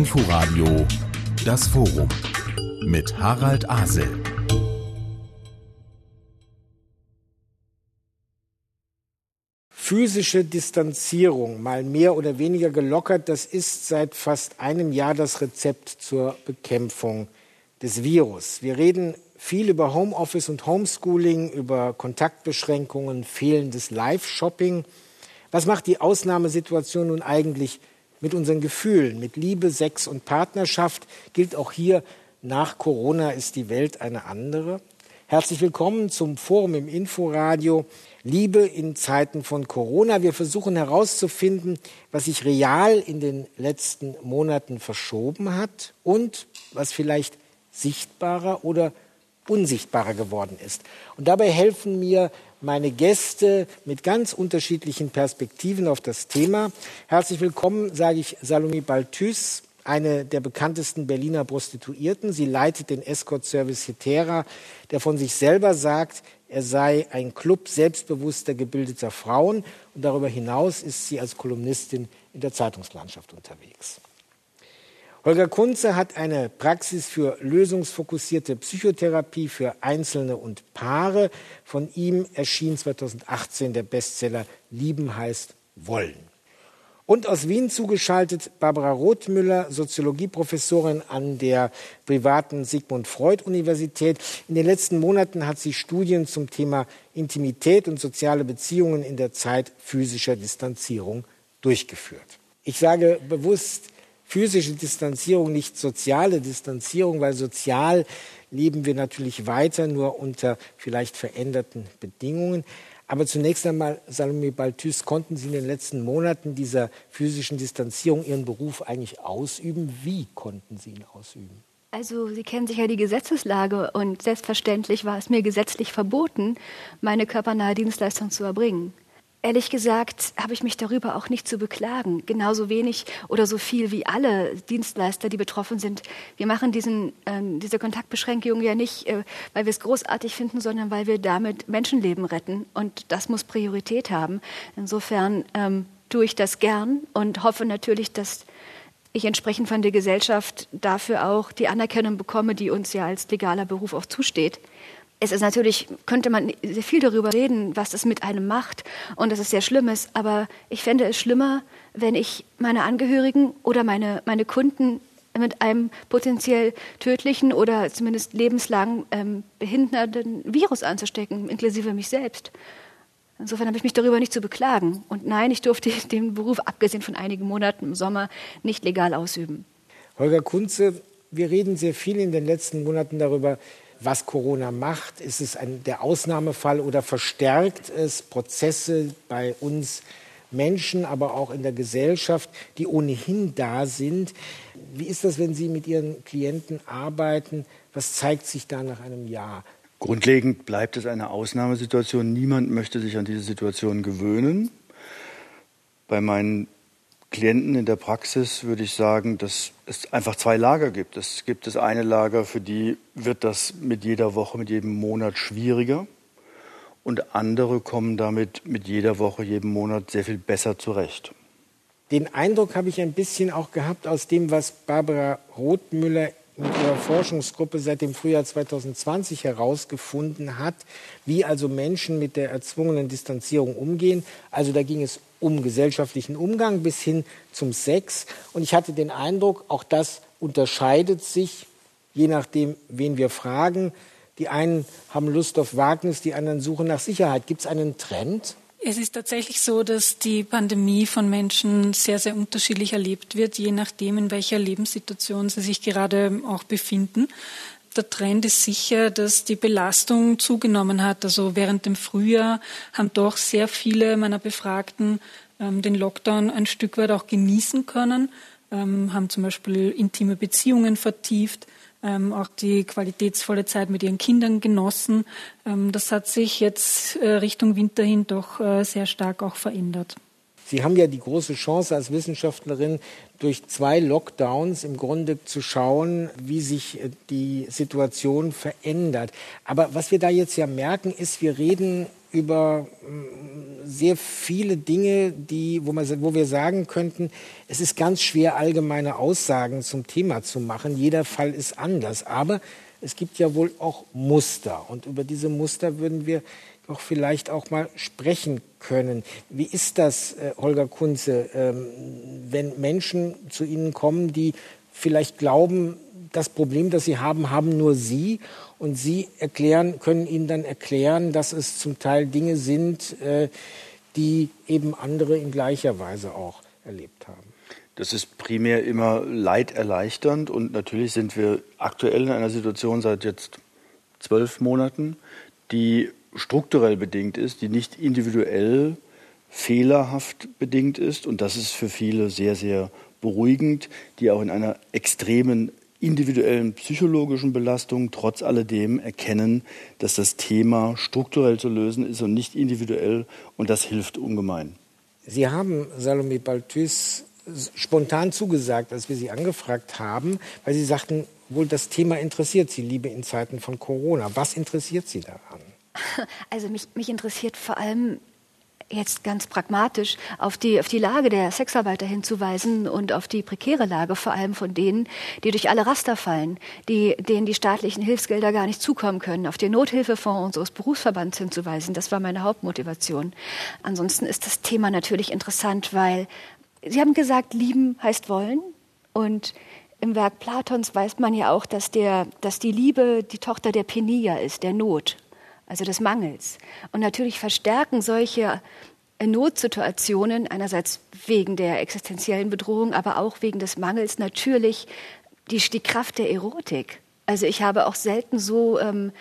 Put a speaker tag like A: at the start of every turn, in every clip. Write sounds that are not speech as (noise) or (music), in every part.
A: Inforadio Das Forum mit Harald Asel.
B: Physische Distanzierung, mal mehr oder weniger gelockert, das ist seit fast einem Jahr das Rezept zur Bekämpfung des Virus. Wir reden viel über Homeoffice und Homeschooling, über Kontaktbeschränkungen, fehlendes Live-Shopping. Was macht die Ausnahmesituation nun eigentlich mit unseren Gefühlen, mit Liebe, Sex und Partnerschaft? Gilt auch hier, nach Corona ist die Welt eine andere? Herzlich willkommen zum Forum im Inforadio. Liebe in Zeiten von Corona. Wir versuchen herauszufinden, was sich real in den letzten Monaten verschoben hat und was vielleicht sichtbarer oder unsichtbarer geworden ist. Und dabei helfen mir meine Gäste mit ganz unterschiedlichen Perspektiven auf das Thema. Herzlich willkommen, sage ich Salome Balthus, eine der bekanntesten Berliner Prostituierten. Sie leitet den Escort-Service Hetera, der von sich selber sagt, er sei ein Club selbstbewusster, gebildeter Frauen. Und darüber hinaus ist sie als Kolumnistin in der Zeitungslandschaft unterwegs. Holger Kunze hat eine Praxis für lösungsfokussierte Psychotherapie für Einzelne und Paare. Von ihm erschien 2018 der Bestseller Lieben heißt Wollen. Und aus Wien zugeschaltet Barbara Rothmüller, Soziologieprofessorin an der privaten Sigmund Freud Universität. In den letzten Monaten hat sie Studien zum Thema Intimität und soziale Beziehungen in der Zeit physischer Distanzierung durchgeführt. Ich sage bewusst physische Distanzierung, nicht soziale Distanzierung, weil sozial leben wir natürlich weiter, nur unter vielleicht veränderten Bedingungen. Aber zunächst einmal, Salome Balthus, konnten Sie in den letzten Monaten dieser physischen Distanzierung Ihren Beruf eigentlich ausüben? Wie konnten Sie ihn ausüben?
C: Also Sie kennen sicher die Gesetzeslage und selbstverständlich war es mir gesetzlich verboten, meine körpernahe Dienstleistung zu erbringen. Ehrlich gesagt habe ich mich darüber auch nicht zu beklagen. Genauso wenig oder so viel wie alle Dienstleister, die betroffen sind. Wir machen diesen, äh, diese Kontaktbeschränkung ja nicht, äh, weil wir es großartig finden, sondern weil wir damit Menschenleben retten. Und das muss Priorität haben. Insofern ähm, tue ich das gern und hoffe natürlich, dass ich entsprechend von der Gesellschaft dafür auch die Anerkennung bekomme, die uns ja als legaler Beruf auch zusteht es ist natürlich, könnte man sehr viel darüber reden, was es mit einem macht und dass es sehr schlimm ist. Aber ich fände es schlimmer, wenn ich meine Angehörigen oder meine, meine Kunden mit einem potenziell tödlichen oder zumindest lebenslang ähm, behindernden Virus anzustecken, inklusive mich selbst. Insofern habe ich mich darüber nicht zu beklagen. Und nein, ich durfte (laughs) den Beruf, abgesehen von einigen Monaten im Sommer, nicht legal ausüben.
B: Holger Kunze, wir reden sehr viel in den letzten Monaten darüber, was Corona macht. Ist es ein, der Ausnahmefall oder verstärkt es Prozesse bei uns Menschen, aber auch in der Gesellschaft, die ohnehin da sind? Wie ist das, wenn Sie mit Ihren Klienten arbeiten? Was zeigt sich da nach einem Jahr?
D: Grundlegend bleibt es eine Ausnahmesituation. Niemand möchte sich an diese Situation gewöhnen. Bei meinen Klienten in der Praxis würde ich sagen, dass es einfach zwei Lager gibt. Es gibt das eine Lager, für die wird das mit jeder Woche, mit jedem Monat schwieriger. Und andere kommen damit mit jeder Woche, jedem Monat sehr viel besser zurecht.
B: Den Eindruck habe ich ein bisschen auch gehabt aus dem, was Barbara Rothmüller mit ihrer Forschungsgruppe seit dem Frühjahr 2020 herausgefunden hat, wie also Menschen mit der erzwungenen Distanzierung umgehen. Also da ging es um gesellschaftlichen Umgang bis hin zum Sex. Und ich hatte den Eindruck, auch das unterscheidet sich, je nachdem, wen wir fragen. Die einen haben Lust auf Wagnis, die anderen suchen nach Sicherheit. Gibt es einen Trend?
E: Es ist tatsächlich so, dass die Pandemie von Menschen sehr, sehr unterschiedlich erlebt wird, je nachdem, in welcher Lebenssituation sie sich gerade auch befinden. Der Trend ist sicher, dass die Belastung zugenommen hat. Also während dem Frühjahr haben doch sehr viele meiner Befragten ähm, den Lockdown ein Stück weit auch genießen können, ähm, haben zum Beispiel intime Beziehungen vertieft, ähm, auch die qualitätsvolle Zeit mit ihren Kindern genossen. Ähm, das hat sich jetzt äh, Richtung Winter hin doch äh, sehr stark auch verändert.
B: Sie haben ja die große Chance als Wissenschaftlerin, durch zwei Lockdowns im Grunde zu schauen, wie sich äh, die Situation verändert. Aber was wir da jetzt ja merken, ist, wir reden über sehr viele Dinge, die, wo, man, wo wir sagen könnten, es ist ganz schwer, allgemeine Aussagen zum Thema zu machen. Jeder Fall ist anders. Aber es gibt ja wohl auch Muster. Und über diese Muster würden wir doch vielleicht auch mal sprechen können. Wie ist das, äh, Holger Kunze, ähm, wenn Menschen zu Ihnen kommen, die vielleicht glauben, das Problem, das sie haben, haben nur sie und sie erklären, können ihnen dann erklären, dass es zum Teil Dinge sind, äh, die eben andere in gleicher Weise auch erlebt haben.
D: Das ist primär immer leiderleichternd und natürlich sind wir aktuell in einer Situation seit jetzt zwölf Monaten, die strukturell bedingt ist, die nicht individuell fehlerhaft bedingt ist und das ist für viele sehr, sehr beruhigend, die auch in einer extremen individuellen psychologischen Belastung trotz alledem erkennen, dass das Thema strukturell zu lösen ist und nicht individuell und das hilft ungemein.
B: Sie haben Salome Balthus spontan zugesagt, als wir Sie angefragt haben, weil Sie sagten, wohl das Thema interessiert Sie, Liebe in Zeiten von Corona. Was interessiert Sie daran?
C: Also mich, mich interessiert vor allem jetzt ganz pragmatisch auf die, auf die Lage der Sexarbeiter hinzuweisen und auf die prekäre Lage vor allem von denen, die durch alle Raster fallen, die, denen die staatlichen Hilfsgelder gar nicht zukommen können, auf den Nothilfefonds unseres Berufsverbands hinzuweisen. Das war meine Hauptmotivation. Ansonsten ist das Thema natürlich interessant, weil Sie haben gesagt, lieben heißt wollen und im Werk Platons weiß man ja auch, dass, der, dass die Liebe die Tochter der Penia ist, der Not also des Mangels. Und natürlich verstärken solche Notsituationen, einerseits wegen der existenziellen Bedrohung, aber auch wegen des Mangels, natürlich die, die Kraft der Erotik. Also ich habe auch selten so ähm,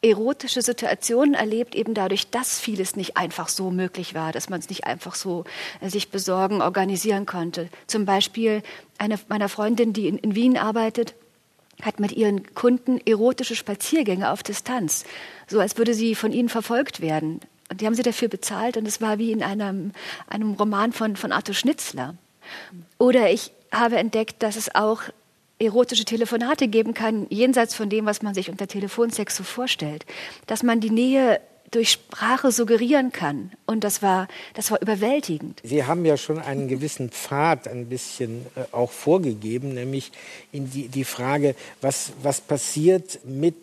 C: erotische Situationen erlebt, eben dadurch, dass vieles nicht einfach so möglich war, dass man es nicht einfach so äh, sich besorgen, organisieren konnte. Zum Beispiel eine meiner Freundin, die in, in Wien arbeitet, hat mit ihren Kunden erotische Spaziergänge auf Distanz, so als würde sie von ihnen verfolgt werden. Und die haben sie dafür bezahlt und es war wie in einem, einem Roman von, von Arthur Schnitzler. Oder ich habe entdeckt, dass es auch erotische Telefonate geben kann, jenseits von dem, was man sich unter Telefonsex so vorstellt. Dass man die Nähe durch Sprache suggerieren kann. Und das war, das war überwältigend.
B: Sie haben ja schon einen gewissen Pfad ein bisschen äh, auch vorgegeben, nämlich in die, die Frage, was, was passiert mit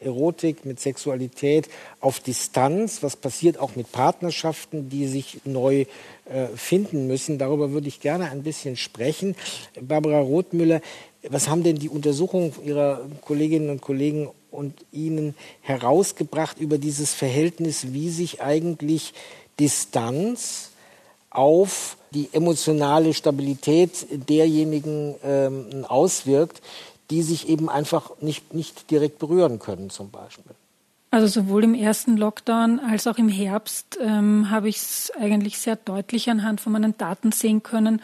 B: Erotik, mit Sexualität auf Distanz, was passiert auch mit Partnerschaften, die sich neu finden müssen. Darüber würde ich gerne ein bisschen sprechen. Barbara Rothmüller, was haben denn die Untersuchungen Ihrer Kolleginnen und Kollegen und Ihnen herausgebracht über dieses Verhältnis, wie sich eigentlich Distanz auf die emotionale Stabilität derjenigen ähm, auswirkt, die sich eben einfach nicht, nicht direkt berühren können zum Beispiel.
E: Also sowohl im ersten Lockdown als auch im Herbst ähm, habe ich es eigentlich sehr deutlich anhand von meinen Daten sehen können,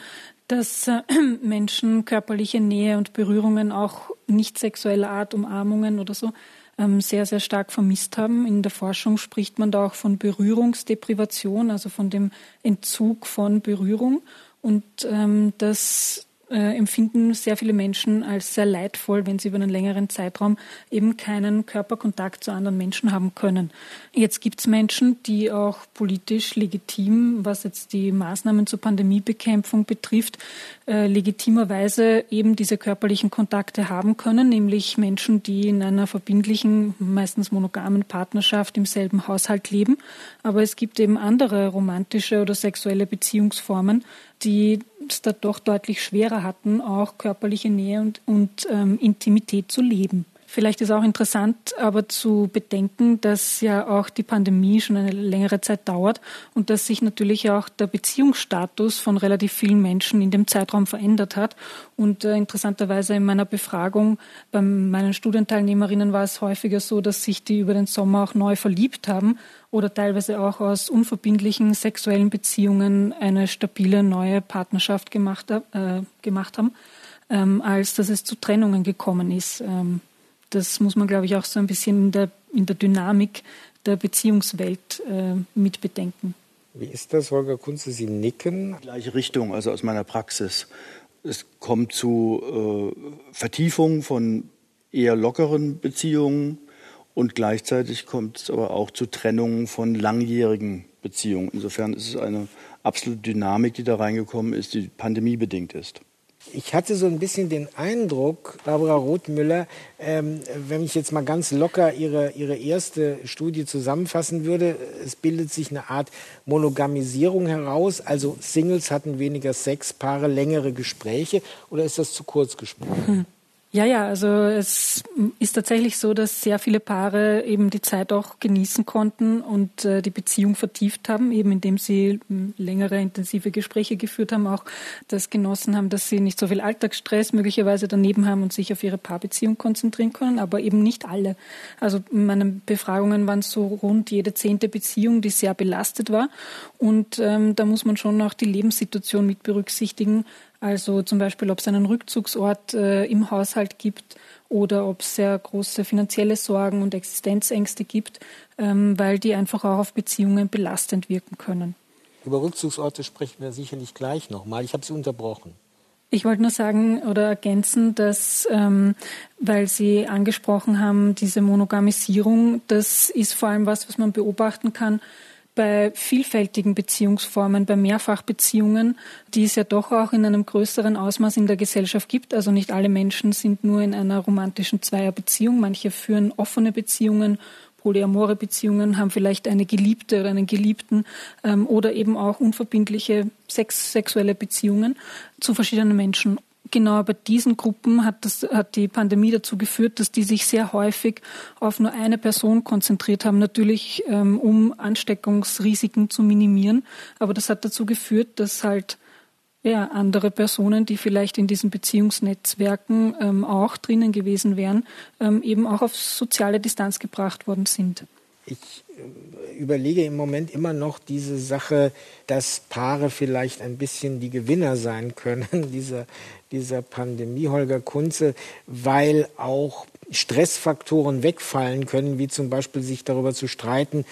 E: dass äh, (clears throat) Menschen körperliche Nähe und Berührungen auch nicht sexueller Art, Umarmungen oder so, ähm, sehr, sehr stark vermisst haben. In der Forschung spricht man da auch von Berührungsdeprivation, also von dem Entzug von Berührung. Und ähm, das äh, empfinden sehr viele Menschen als sehr leidvoll, wenn sie über einen längeren Zeitraum eben keinen Körperkontakt zu anderen Menschen haben können. Jetzt gibt es Menschen, die auch politisch legitim, was jetzt die Maßnahmen zur Pandemiebekämpfung betrifft, äh, legitimerweise eben diese körperlichen Kontakte haben können, nämlich Menschen, die in einer verbindlichen, meistens monogamen Partnerschaft im selben Haushalt leben. Aber es gibt eben andere romantische oder sexuelle Beziehungsformen, die es da doch deutlich schwerer hatten, auch körperliche Nähe und, und ähm, Intimität zu leben. Vielleicht ist auch interessant, aber zu bedenken, dass ja auch die Pandemie schon eine längere Zeit dauert und dass sich natürlich auch der Beziehungsstatus von relativ vielen Menschen in dem Zeitraum verändert hat. Und äh, interessanterweise in meiner Befragung bei meinen Studienteilnehmerinnen war es häufiger so, dass sich die über den Sommer auch neu verliebt haben oder teilweise auch aus unverbindlichen sexuellen Beziehungen eine stabile neue Partnerschaft gemacht, äh, gemacht haben, ähm, als dass es zu Trennungen gekommen ist. Ähm, das muss man, glaube ich, auch so ein bisschen in der, in der Dynamik der Beziehungswelt äh, mit bedenken.
B: Wie ist das, Holger Kunze? Sie nicken.
D: Gleiche Richtung, also aus meiner Praxis. Es kommt zu äh, Vertiefung von eher lockeren Beziehungen Und gleichzeitig kommt es aber auch zu Trennungen von langjährigen Beziehungen. Insofern ist es eine absolute Dynamik, die da reingekommen ist, die pandemiebedingt ist.
B: Ich hatte so ein bisschen den Eindruck, Barbara Rothmüller, ähm, wenn ich jetzt mal ganz locker ihre, ihre erste Studie zusammenfassen würde, es bildet sich eine Art Monogamisierung heraus, also Singles hatten weniger Sex, Paare längere Gespräche, oder ist das zu kurz gesprochen? Hm. (laughs)
E: Ja, ja, also es ist tatsächlich so, dass sehr viele Paare eben die Zeit auch genießen konnten und äh, die Beziehung vertieft haben, eben indem sie hm, längere intensive Gespräche geführt haben, auch das genossen haben, dass sie nicht so viel Alltagsstress möglicherweise daneben haben und sich auf ihre Paarbeziehung konzentrieren können, aber eben nicht alle. Also in meinen Befragungen waren so rund jede zehnte Beziehung, die sehr belastet war und ähm, da muss man schon auch die Lebenssituation mit berücksichtigen, also zum Beispiel, ob es einen Rückzugsort äh, im Haushalt gibt oder ob es sehr große finanzielle Sorgen und Existenzängste gibt, ähm, weil die einfach auch auf Beziehungen belastend wirken können.
B: Über Rückzugsorte sprechen wir sicherlich gleich nochmal. Ich habe Sie unterbrochen.
E: Ich wollte nur sagen oder ergänzen, dass, ähm, weil Sie angesprochen haben, diese Monogamisierung, das ist vor allem was, was man beobachten kann bei vielfältigen Beziehungsformen, bei Mehrfachbeziehungen, die es ja doch auch in einem größeren Ausmaß in der Gesellschaft gibt. Also nicht alle Menschen sind nur in einer romantischen Zweierbeziehung. Manche führen offene Beziehungen, polyamore Beziehungen, haben vielleicht eine Geliebte oder einen Geliebten ähm, oder eben auch unverbindliche sex sexuelle Beziehungen zu verschiedenen Menschen genau bei diesen Gruppen hat, das, hat die Pandemie dazu geführt, dass die sich sehr häufig auf nur eine Person konzentriert haben, natürlich ähm, um Ansteckungsrisiken zu minimieren. Aber das hat dazu geführt, dass halt ja, andere Personen, die vielleicht in diesen Beziehungsnetzwerken ähm, auch drinnen gewesen wären, ähm, eben auch auf soziale Distanz gebracht worden sind.
B: Ich äh, überlege im Moment immer noch diese Sache, dass Paare vielleicht ein bisschen die Gewinner sein können (laughs) dieser, dieser Pandemie, Holger Kunze, weil auch Stressfaktoren wegfallen können, wie zum Beispiel sich darüber zu streiten,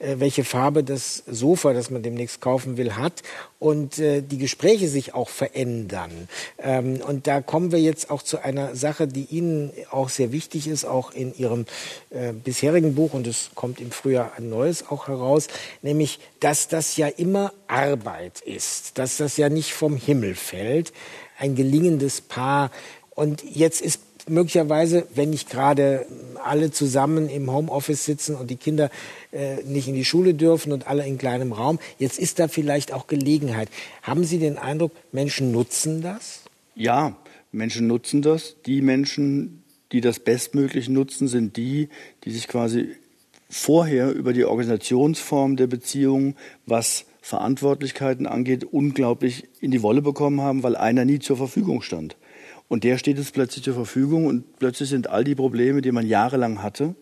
B: welche Farbe das Sofa, das man demnächst kaufen will, hat und äh, die Gespräche sich auch verändern. Ähm, und da kommen wir jetzt auch zu einer Sache, die Ihnen auch sehr wichtig ist, auch in Ihrem äh, bisherigen Buch, und es kommt im Frühjahr ein neues auch heraus, nämlich, dass das ja immer Arbeit ist, dass das ja nicht vom Himmel fällt, ein gelingendes Paar. Und jetzt ist möglicherweise, wenn nicht gerade alle zusammen im Homeoffice sitzen und die Kinder äh, nicht in die Schule dürfen und alle in kleinem Raum, jetzt ist da vielleicht auch Gelegenheit. Haben Sie den Eindruck, Menschen nutzen das?
D: Ja, Menschen nutzen das. Die Menschen, die das bestmöglich nutzen, sind die, die sich quasi vorher über die Organisationsform der Beziehung, was Verantwortlichkeiten angeht, unglaublich in die Wolle bekommen haben, weil einer nie zur Verfügung stand. Und der steht jetzt plötzlich zur Verfügung und plötzlich sind all die Probleme, die man jahrelang hatte,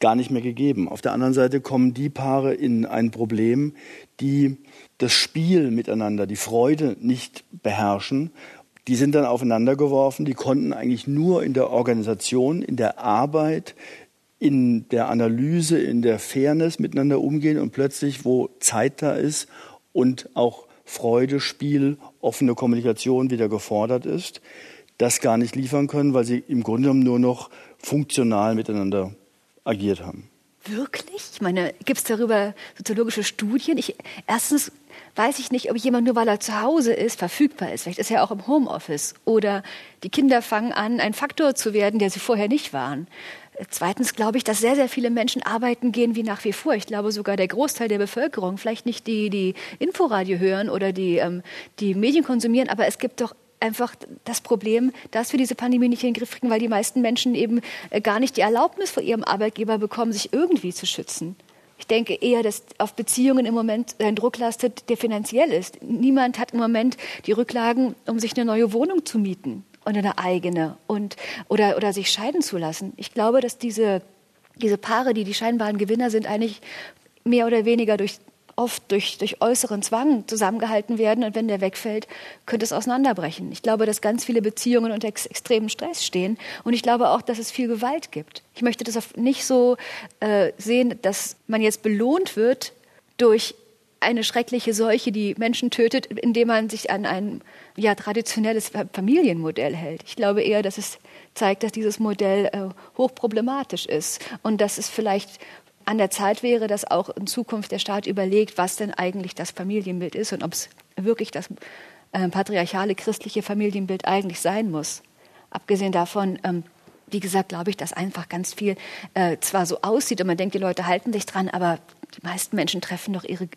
D: gar nicht mehr gegeben. Auf der anderen Seite kommen die Paare in ein Problem, die das Spiel miteinander, die Freude nicht beherrschen. Die sind dann aufeinander geworfen, die konnten eigentlich nur in der Organisation, in der Arbeit, in der Analyse, in der Fairness miteinander umgehen und plötzlich, wo Zeit da ist und auch Freude, Spiel, offene Kommunikation wieder gefordert ist, das gar nicht liefern können, weil sie im Grunde genommen nur noch funktional miteinander agiert haben.
C: Wirklich? Ich meine, gibt es darüber soziologische Studien? Ich, erstens weiß ich nicht, ob jemand nur weil er zu Hause ist, verfügbar ist. Vielleicht ist er auch im Homeoffice. Oder die Kinder fangen an, ein Faktor zu werden, der sie vorher nicht waren. Zweitens glaube ich, dass sehr, sehr viele Menschen arbeiten gehen wie nach wie vor. Ich glaube sogar der Großteil der Bevölkerung, vielleicht nicht die, die Inforadio hören oder die, ähm, die Medien konsumieren, aber es gibt doch einfach das Problem, dass wir diese Pandemie nicht in den Griff kriegen, weil die meisten Menschen eben äh, gar nicht die Erlaubnis von ihrem Arbeitgeber bekommen, sich irgendwie zu schützen. Ich denke eher, dass auf Beziehungen im Moment ein Druck lastet, der finanziell ist. Niemand hat im Moment die Rücklagen, um sich eine neue Wohnung zu mieten und eine eigene und, oder, oder sich scheiden zu lassen. Ich glaube, dass diese, diese Paare, die die scheinbaren Gewinner sind, eigentlich mehr oder weniger durch oft durch, durch äußeren Zwang zusammengehalten werden und wenn der wegfällt, könnte es auseinanderbrechen. Ich glaube, dass ganz viele Beziehungen unter ex extremem Stress stehen und ich glaube auch, dass es viel Gewalt gibt. Ich möchte das nicht so äh, sehen, dass man jetzt belohnt wird durch eine schreckliche Seuche, die Menschen tötet, indem man sich an ein ja, traditionelles Familienmodell hält. Ich glaube eher, dass es zeigt, dass dieses Modell äh, hochproblematisch ist und dass es vielleicht an der Zeit wäre, dass auch in Zukunft der Staat überlegt, was denn eigentlich das Familienbild ist und ob es wirklich das äh, patriarchale christliche Familienbild eigentlich sein muss. Abgesehen davon, ähm, wie gesagt, glaube ich, dass einfach ganz viel äh, zwar so aussieht und man denkt, die Leute halten sich dran, aber die meisten Menschen treffen doch ihre,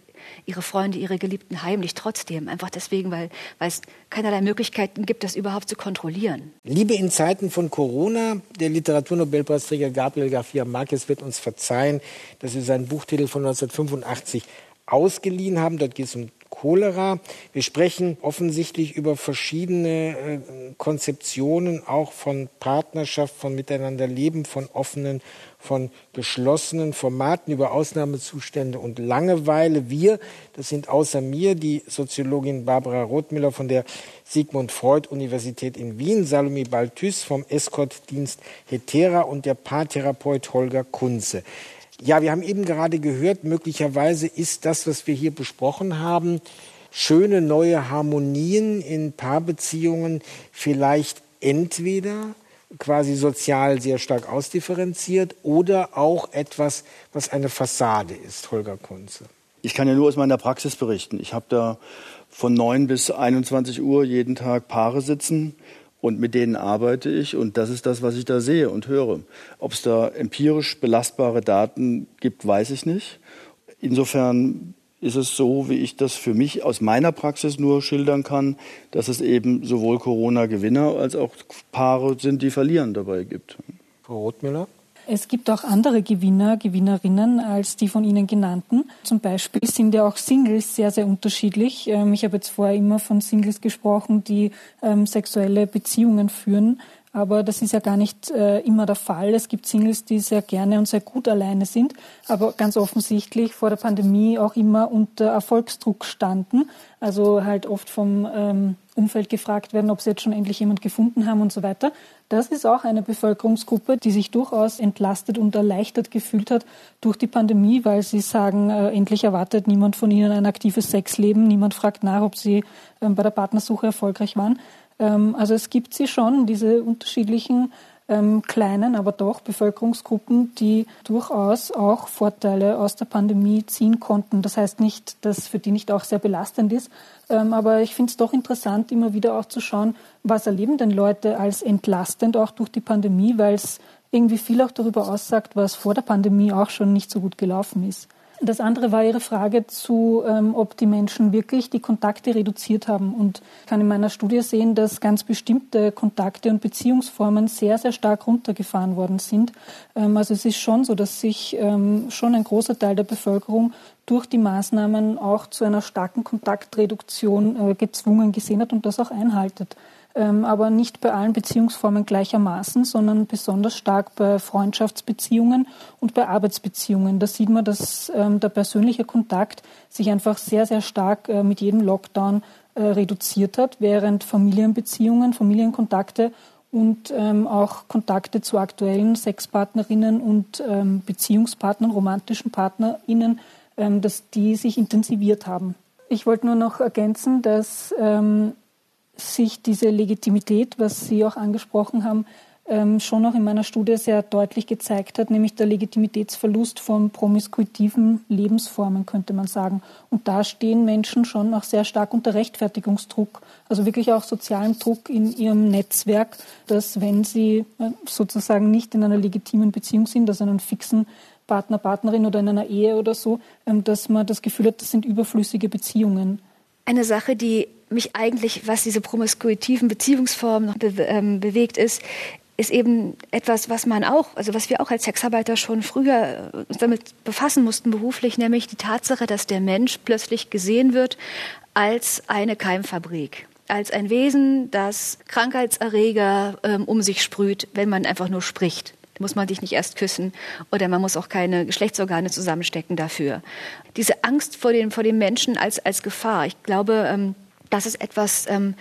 C: ihre Freunde, ihre Geliebten heimlich trotzdem. Einfach deswegen, weil, weil es keinerlei Möglichkeiten gibt, das überhaupt zu kontrollieren.
B: Liebe in Zeiten von Corona, der Literaturnobelpreisträger Gabriel García Márquez wird uns verzeihen, dass wir seinen Buchtitel von 1985 ausgeliehen haben. Dort geht es um Cholera. Wir sprechen offensichtlich über verschiedene äh, Konzeptionen auch von Partnerschaft, von Miteinanderleben, von offenen, von geschlossenen Formaten, über Ausnahmezustände und Langeweile. Wir, das sind außer mir die Soziologin Barbara Rothmüller von der Sigmund Freud Universität in Wien, Salome Balthus vom Escort-Dienst Hetera und der Paartherapeut Holger Kunze. Ja, wir haben eben gerade gehört, möglicherweise ist das, was wir hier besprochen haben, schöne neue Harmonien in Paarbeziehungen vielleicht entweder quasi sozial sehr stark ausdifferenziert oder auch etwas, was eine Fassade ist, Holger Kunze.
D: Ich kann ja nur aus meiner Praxis berichten. Ich habe da von 9 bis 21 Uhr jeden Tag Paare sitzen und mit denen arbeite ich und das ist das, was ich da sehe und höre. Ob es da empirisch belastbare Daten gibt, weiß ich nicht. Insofern ist es so, wie ich das für mich aus meiner Praxis nur schildern kann, dass es eben sowohl Corona-Gewinner als auch Paare sind, die verlieren dabei gibt.
B: Frau Rothmüller?
E: Es gibt auch andere Gewinner, Gewinnerinnen als die von Ihnen genannten. Zum Beispiel sind ja auch Singles sehr, sehr unterschiedlich. Ähm, ich habe jetzt vorher immer von Singles gesprochen, die ähm, sexuelle Beziehungen führen. Aber das ist ja gar nicht äh, immer der Fall. Es gibt Singles, die sehr gerne und sehr gut alleine sind, aber ganz offensichtlich vor der Pandemie auch immer unter Erfolgsdruck standen. Also halt oft vom ähm, Umfeld gefragt werden, ob sie jetzt schon endlich jemand gefunden haben und so weiter. Das ist auch eine Bevölkerungsgruppe, die sich durchaus entlastet und erleichtert gefühlt hat durch die Pandemie, weil sie sagen, äh, endlich erwartet niemand von ihnen ein aktives Sexleben, niemand fragt nach, ob sie äh, bei der Partnersuche erfolgreich waren. Ähm, also es gibt sie schon, diese unterschiedlichen ähm, kleinen, aber doch Bevölkerungsgruppen, die durchaus auch Vorteile aus der Pandemie ziehen konnten. Das heißt nicht, dass für die nicht auch sehr belastend ist, ähm, aber ich finde es doch interessant, immer wieder auch zu schauen, was erleben denn Leute als entlastend auch durch die Pandemie, weil es irgendwie viel auch darüber aussagt, was vor der Pandemie auch schon nicht so gut gelaufen ist. Das andere war Ihre Frage zu, ähm, ob die Menschen wirklich die Kontakte reduziert haben. Und ich kann in meiner Studie sehen, dass ganz bestimmte Kontakte und Beziehungsformen sehr, sehr stark runtergefahren worden sind. Ähm, also es ist schon so, dass sich ähm, schon ein großer Teil der Bevölkerung durch die Maßnahmen auch zu einer starken Kontaktreduktion äh, gezwungen gesehen hat und das auch einhaltet aber nicht bei allen Beziehungsformen gleichermaßen, sondern besonders stark bei Freundschaftsbeziehungen und bei Arbeitsbeziehungen. Da sieht man, dass ähm, der persönliche Kontakt sich einfach sehr, sehr stark äh, mit jedem Lockdown äh, reduziert hat, während Familienbeziehungen, Familienkontakte und ähm, auch Kontakte zu aktuellen Sexpartnerinnen und ähm, Beziehungspartnern, romantischen PartnerInnen, ähm, dass die sich intensiviert haben. Ich wollte nur noch ergänzen, dass ähm, sich diese Legitimität, was Sie auch angesprochen haben, ähm, schon auch in meiner Studie sehr deutlich gezeigt hat, nämlich der Legitimitätsverlust von promiskuitiven Lebensformen, könnte man sagen. Und da stehen Menschen schon auch sehr stark unter Rechtfertigungsdruck, also wirklich auch sozialem Druck in ihrem Netzwerk, dass wenn sie äh, sozusagen nicht in einer legitimen Beziehung sind, also einen fixen Partner, Partnerin oder in einer Ehe oder so, ähm, dass man das Gefühl hat, das sind überflüssige Beziehungen.
C: Eine Sache, die mich eigentlich, was diese promiskuitiven Beziehungsformen noch be ähm, bewegt, ist, ist eben etwas, was man auch, also was wir auch als Sexarbeiter schon früher äh, uns damit befassen mussten beruflich, nämlich die Tatsache, dass der Mensch plötzlich gesehen wird als eine Keimfabrik als ein Wesen, das Krankheitserreger ähm, um sich sprüht, wenn man einfach nur spricht. Da muss man dich nicht erst küssen oder man muss auch keine Geschlechtsorgane zusammenstecken dafür. Diese Angst vor dem, vor dem Menschen als, als Gefahr, ich glaube, ähm, das ist etwas, ähm,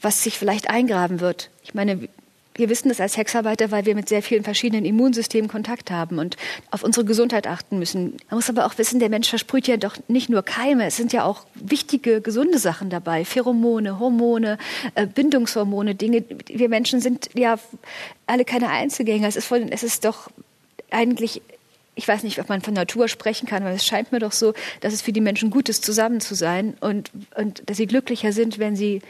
C: was sich vielleicht eingraben wird. Ich meine, wir wissen das als Sexarbeiter, weil wir mit sehr vielen verschiedenen Immunsystemen Kontakt haben und auf unsere Gesundheit achten müssen. Man muss aber auch wissen, der Mensch versprüht ja doch nicht nur Keime, es sind ja auch wichtige, gesunde Sachen dabei. Pheromone, Hormone, äh, Bindungshormone, Dinge. Wir Menschen sind ja alle keine Einzelgänger. Es ist, voll, es ist doch eigentlich ich weiß nicht, ob man von Natur sprechen kann, aber es scheint mir doch so, dass es für die Menschen gut ist, zusammen zu sein und, und dass sie glücklicher sind, wenn sie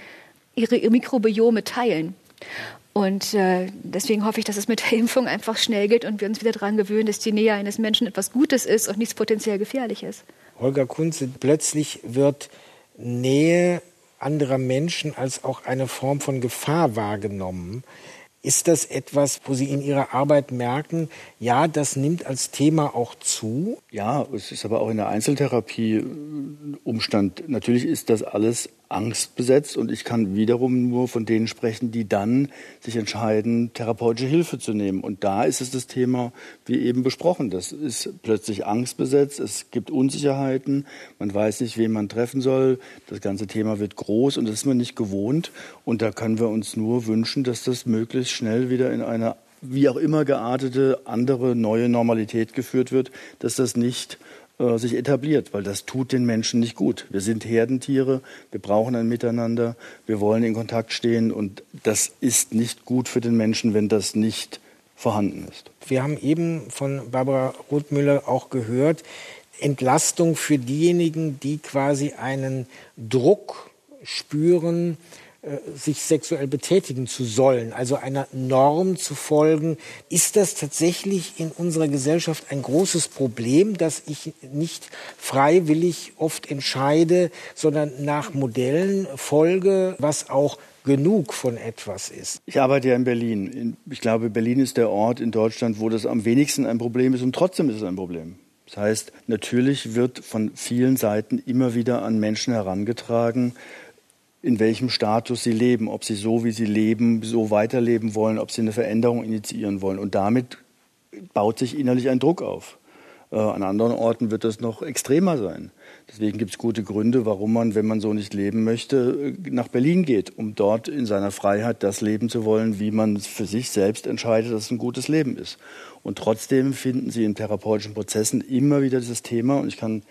C: ihre, Mikrobiome teilen. Und äh, deswegen hoffe ich, dass es mit der (laughs) Impfung einfach schnell geht und wir uns wieder daran gewöhnen, dass die Nähe eines Menschen etwas Gutes ist und nichts potenziell Gefährliches.
B: Holger Kunze, plötzlich wird Nähe anderer Menschen als auch eine Form von Gefahr wahrgenommen. Ist das etwas, wo Sie in Ihrer Arbeit merken, ja, das nimmt als Thema auch zu?
D: Ja, es ist aber auch in der Einzeltherapie Umstand. Natürlich ist das alles angstbesetzt und ich kann wiederum nur von denen sprechen, die dann sich entscheiden, therapeutische Hilfe zu nehmen. Und da ist es das Thema, wie eben besprochen, das ist plötzlich angstbesetzt, es gibt Unsicherheiten, man weiß nicht, wen man treffen soll, das ganze Thema wird groß und das ist man nicht gewohnt. Und da können wir uns nur wünschen, dass das möglichst schnell wieder in eine wie auch immer geartete andere neue Normalität geführt wird, dass das nicht äh, sich etabliert, weil das tut den Menschen nicht gut. Wir sind Herdentiere, wir brauchen ein Miteinander, wir wollen in Kontakt stehen und das ist nicht gut für den Menschen, wenn das nicht vorhanden ist.
B: Wir haben eben von Barbara Rothmüller auch gehört, Entlastung für diejenigen, die quasi einen Druck spüren, sich sexuell betätigen zu sollen, also einer Norm zu folgen. Ist das tatsächlich in unserer Gesellschaft ein großes Problem, dass ich nicht freiwillig oft entscheide, sondern nach Modellen folge, was auch genug von etwas ist.
D: Ich arbeite ja in Berlin. Ich glaube, Berlin ist der Ort in Deutschland, wo das am wenigsten ein Problem ist und trotzdem ist es ein Problem. Das heißt, natürlich wird von vielen Seiten immer wieder an Menschen herangetragen, in welchem Status sie leben, ob sie so, wie sie leben, so weiterleben wollen, ob sie eine Veränderung initiieren wollen. Und damit baut sich innerlich ein Druck auf. Äh, an anderen Orten wird das noch extremer sein. Deswegen gibt es gute Gründe, warum man, wenn man so nicht leben möchte, nach Berlin geht, um dort in seiner Freiheit das leben zu wollen, wie man für sich selbst entscheidet, dass es ein gutes Leben ist. Und trotzdem finden Sie in therapeutischen Prozessen immer wieder dieses Thema, und ich kann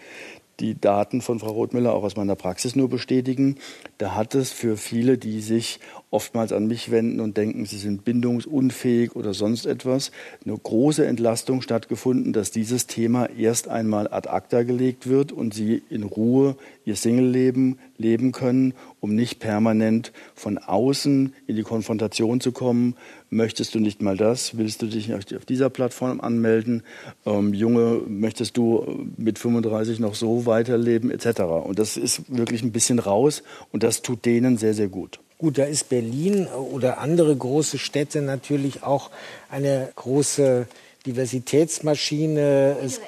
D: die Daten von Frau Rothmüller auch aus meiner Praxis nur bestätigen. Da hat es für viele, die sich oftmals an mich wenden und denken, sie sind bindungsunfähig oder sonst etwas, eine große Entlastung stattgefunden, dass dieses Thema erst einmal ad acta gelegt wird und sie in Ruhe ihr Singleleben leben können, um nicht permanent von außen in die Konfrontation zu kommen. Möchtest du nicht mal das? Willst du dich auf dieser Plattform anmelden? Ähm, Junge, möchtest du mit 35 noch so weiterleben, etc. Und das ist wirklich ein bisschen raus und das tut denen sehr, sehr gut.
B: Gut, da ist Berlin oder andere große Städte natürlich auch eine große Diversitätsmaschine.
C: Es,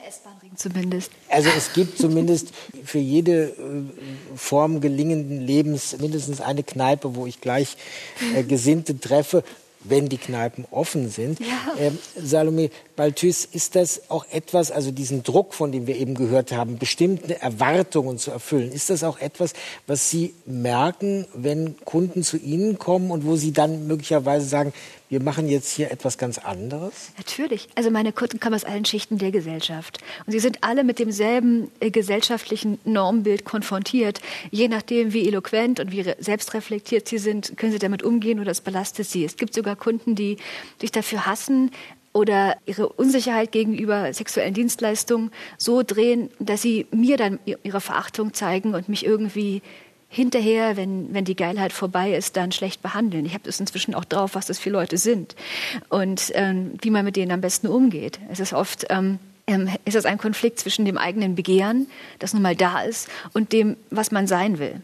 C: zumindest.
B: Also es gibt zumindest für jede äh, Form gelingenden Lebens mindestens eine Kneipe, wo ich gleich äh, Gesinnte treffe wenn die Kneipen offen sind. Ja. Ähm, Salome Balthus, ist das auch etwas, also diesen Druck, von dem wir eben gehört haben, bestimmte Erwartungen zu erfüllen, ist das auch etwas, was Sie merken, wenn Kunden zu Ihnen kommen und wo Sie dann möglicherweise sagen, wir machen jetzt hier etwas ganz anderes?
C: Natürlich. Also meine Kunden kommen aus allen Schichten der Gesellschaft. Und sie sind alle mit demselben äh, gesellschaftlichen Normbild konfrontiert. Je nachdem, wie eloquent und wie selbstreflektiert sie sind, können sie damit umgehen oder es belastet sie. Es gibt sogar Kunden, die sich dafür hassen, oder ihre Unsicherheit gegenüber sexuellen Dienstleistungen so drehen, dass sie mir dann ihre Verachtung zeigen und mich irgendwie hinterher, wenn, wenn die Geilheit vorbei ist, dann schlecht behandeln. Ich habe das inzwischen auch drauf, was das für Leute sind und ähm, wie man mit denen am besten umgeht. Es ist oft ähm, ähm, ist es ein Konflikt zwischen dem eigenen Begehren, das nun mal da ist, und dem, was man sein will.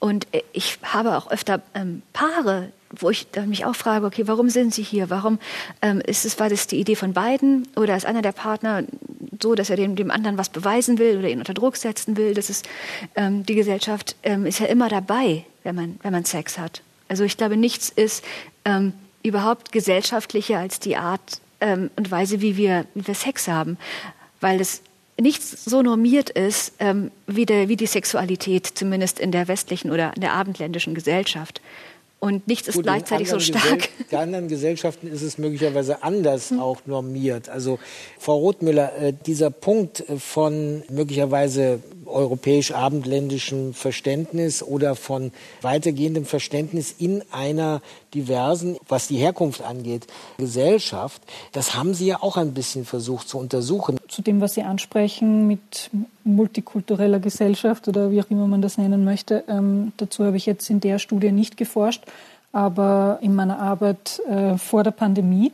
C: Und äh, ich habe auch öfter ähm, Paare, wo ich mich auch frage, okay, warum sind sie hier? Warum ähm, ist es, war das die Idee von beiden oder ist einer der Partner so, dass er dem, dem anderen was beweisen will oder ihn unter Druck setzen will? Das ist ähm, die Gesellschaft ähm, ist ja immer dabei, wenn man wenn man Sex hat. Also ich glaube, nichts ist ähm, überhaupt gesellschaftlicher als die Art ähm, und Weise, wie wir wie wir Sex haben, weil es nichts so normiert ist ähm, wie, der, wie die Sexualität, zumindest in der westlichen oder in der abendländischen Gesellschaft. Und nichts ist
B: Gut,
C: gleichzeitig so stark.
B: In anderen Gesellschaften ist es möglicherweise anders hm. auch normiert. Also Frau Rothmüller, äh, dieser Punkt von möglicherweise europäisch-abendländischem Verständnis oder von weitergehendem Verständnis in einer diversen, was die Herkunft angeht, Gesellschaft. Das haben Sie ja auch ein bisschen versucht zu untersuchen.
E: Zu dem, was Sie ansprechen mit multikultureller Gesellschaft oder wie auch immer man das nennen möchte, ähm, dazu habe ich jetzt in der Studie nicht geforscht, aber in meiner Arbeit äh, vor der Pandemie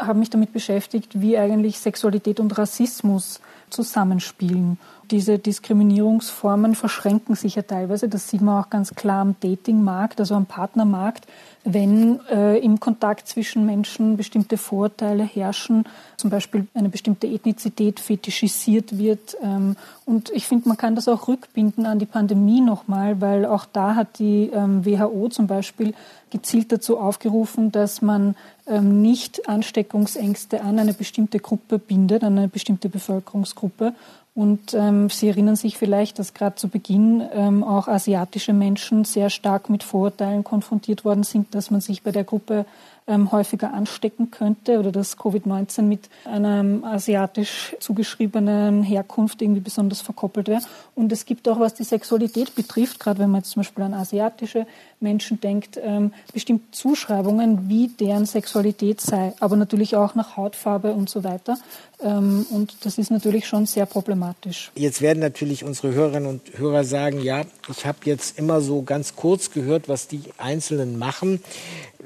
E: habe mich damit beschäftigt, wie eigentlich Sexualität und Rassismus zusammenspielen. Diese Diskriminierungsformen verschränken sich ja teilweise. Das sieht man auch ganz klar am Datingmarkt, also am Partnermarkt. Wenn äh, im Kontakt zwischen Menschen bestimmte Vorurteile herrschen, zum Beispiel eine bestimmte Ethnizität fetischisiert wird. Ähm, und ich finde, man kann das auch rückbinden an die Pandemie nochmal, weil auch da hat die ähm, WHO zum Beispiel gezielt dazu aufgerufen, dass man nicht Ansteckungsängste an eine bestimmte Gruppe bindet, an eine bestimmte Bevölkerungsgruppe und ähm, Sie erinnern sich vielleicht, dass gerade zu Beginn ähm, auch asiatische Menschen sehr stark mit Vorurteilen konfrontiert worden sind, dass man sich bei der Gruppe ähm, häufiger anstecken könnte oder dass Covid-19 mit einer asiatisch zugeschriebenen Herkunft irgendwie besonders verkoppelt wäre. Und es gibt auch, was die Sexualität betrifft, gerade wenn man jetzt zum Beispiel an asiatische Menschen denkt, ähm, bestimmte Zuschreibungen, wie deren Sexualität sei, aber natürlich auch nach Hautfarbe und so weiter. Ähm, und das ist natürlich schon sehr problematisch.
B: Jetzt werden natürlich unsere Hörerinnen und Hörer sagen, ja, ich habe jetzt immer so ganz kurz gehört, was die Einzelnen machen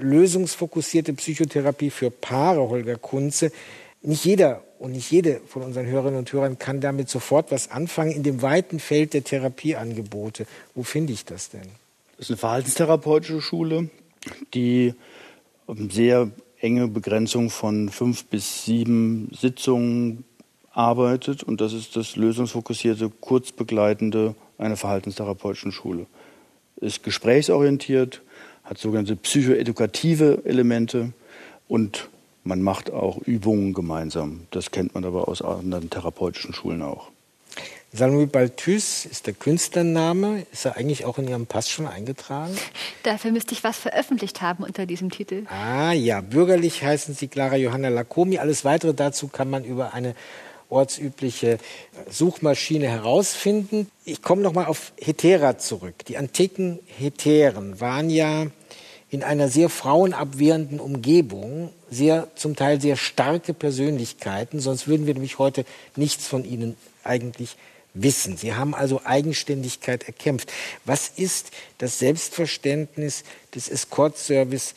B: lösungsfokussierte Psychotherapie für Paare, Holger Kunze. Nicht jeder und nicht jede von unseren Hörerinnen und Hörern kann damit sofort was anfangen in dem weiten Feld der Therapieangebote. Wo finde ich das denn?
D: Ist eine verhaltenstherapeutische Schule, die sehr enge Begrenzung von fünf bis sieben Sitzungen arbeitet. Und das ist das lösungsfokussierte, kurzbegleitende einer verhaltenstherapeutischen Schule. Ist gesprächsorientiert, hat sogenannte psychoedukative Elemente und man macht auch Übungen gemeinsam. Das kennt man aber aus anderen therapeutischen Schulen auch.
B: Salomé Balthus ist der Künstlername. Ist er eigentlich auch in Ihrem Pass schon eingetragen?
C: Dafür müsste ich was veröffentlicht haben unter diesem Titel.
B: Ah ja, bürgerlich heißen Sie Clara Johanna Lacomi. Alles Weitere dazu kann man über eine ortsübliche Suchmaschine herausfinden. Ich komme noch mal auf Hetera zurück. Die antiken Heteren waren ja in einer sehr frauenabwehrenden Umgebung, sehr zum Teil sehr starke Persönlichkeiten, sonst würden wir nämlich heute nichts von ihnen eigentlich wissen. Sie haben also Eigenständigkeit erkämpft. Was ist das Selbstverständnis des Escort-Service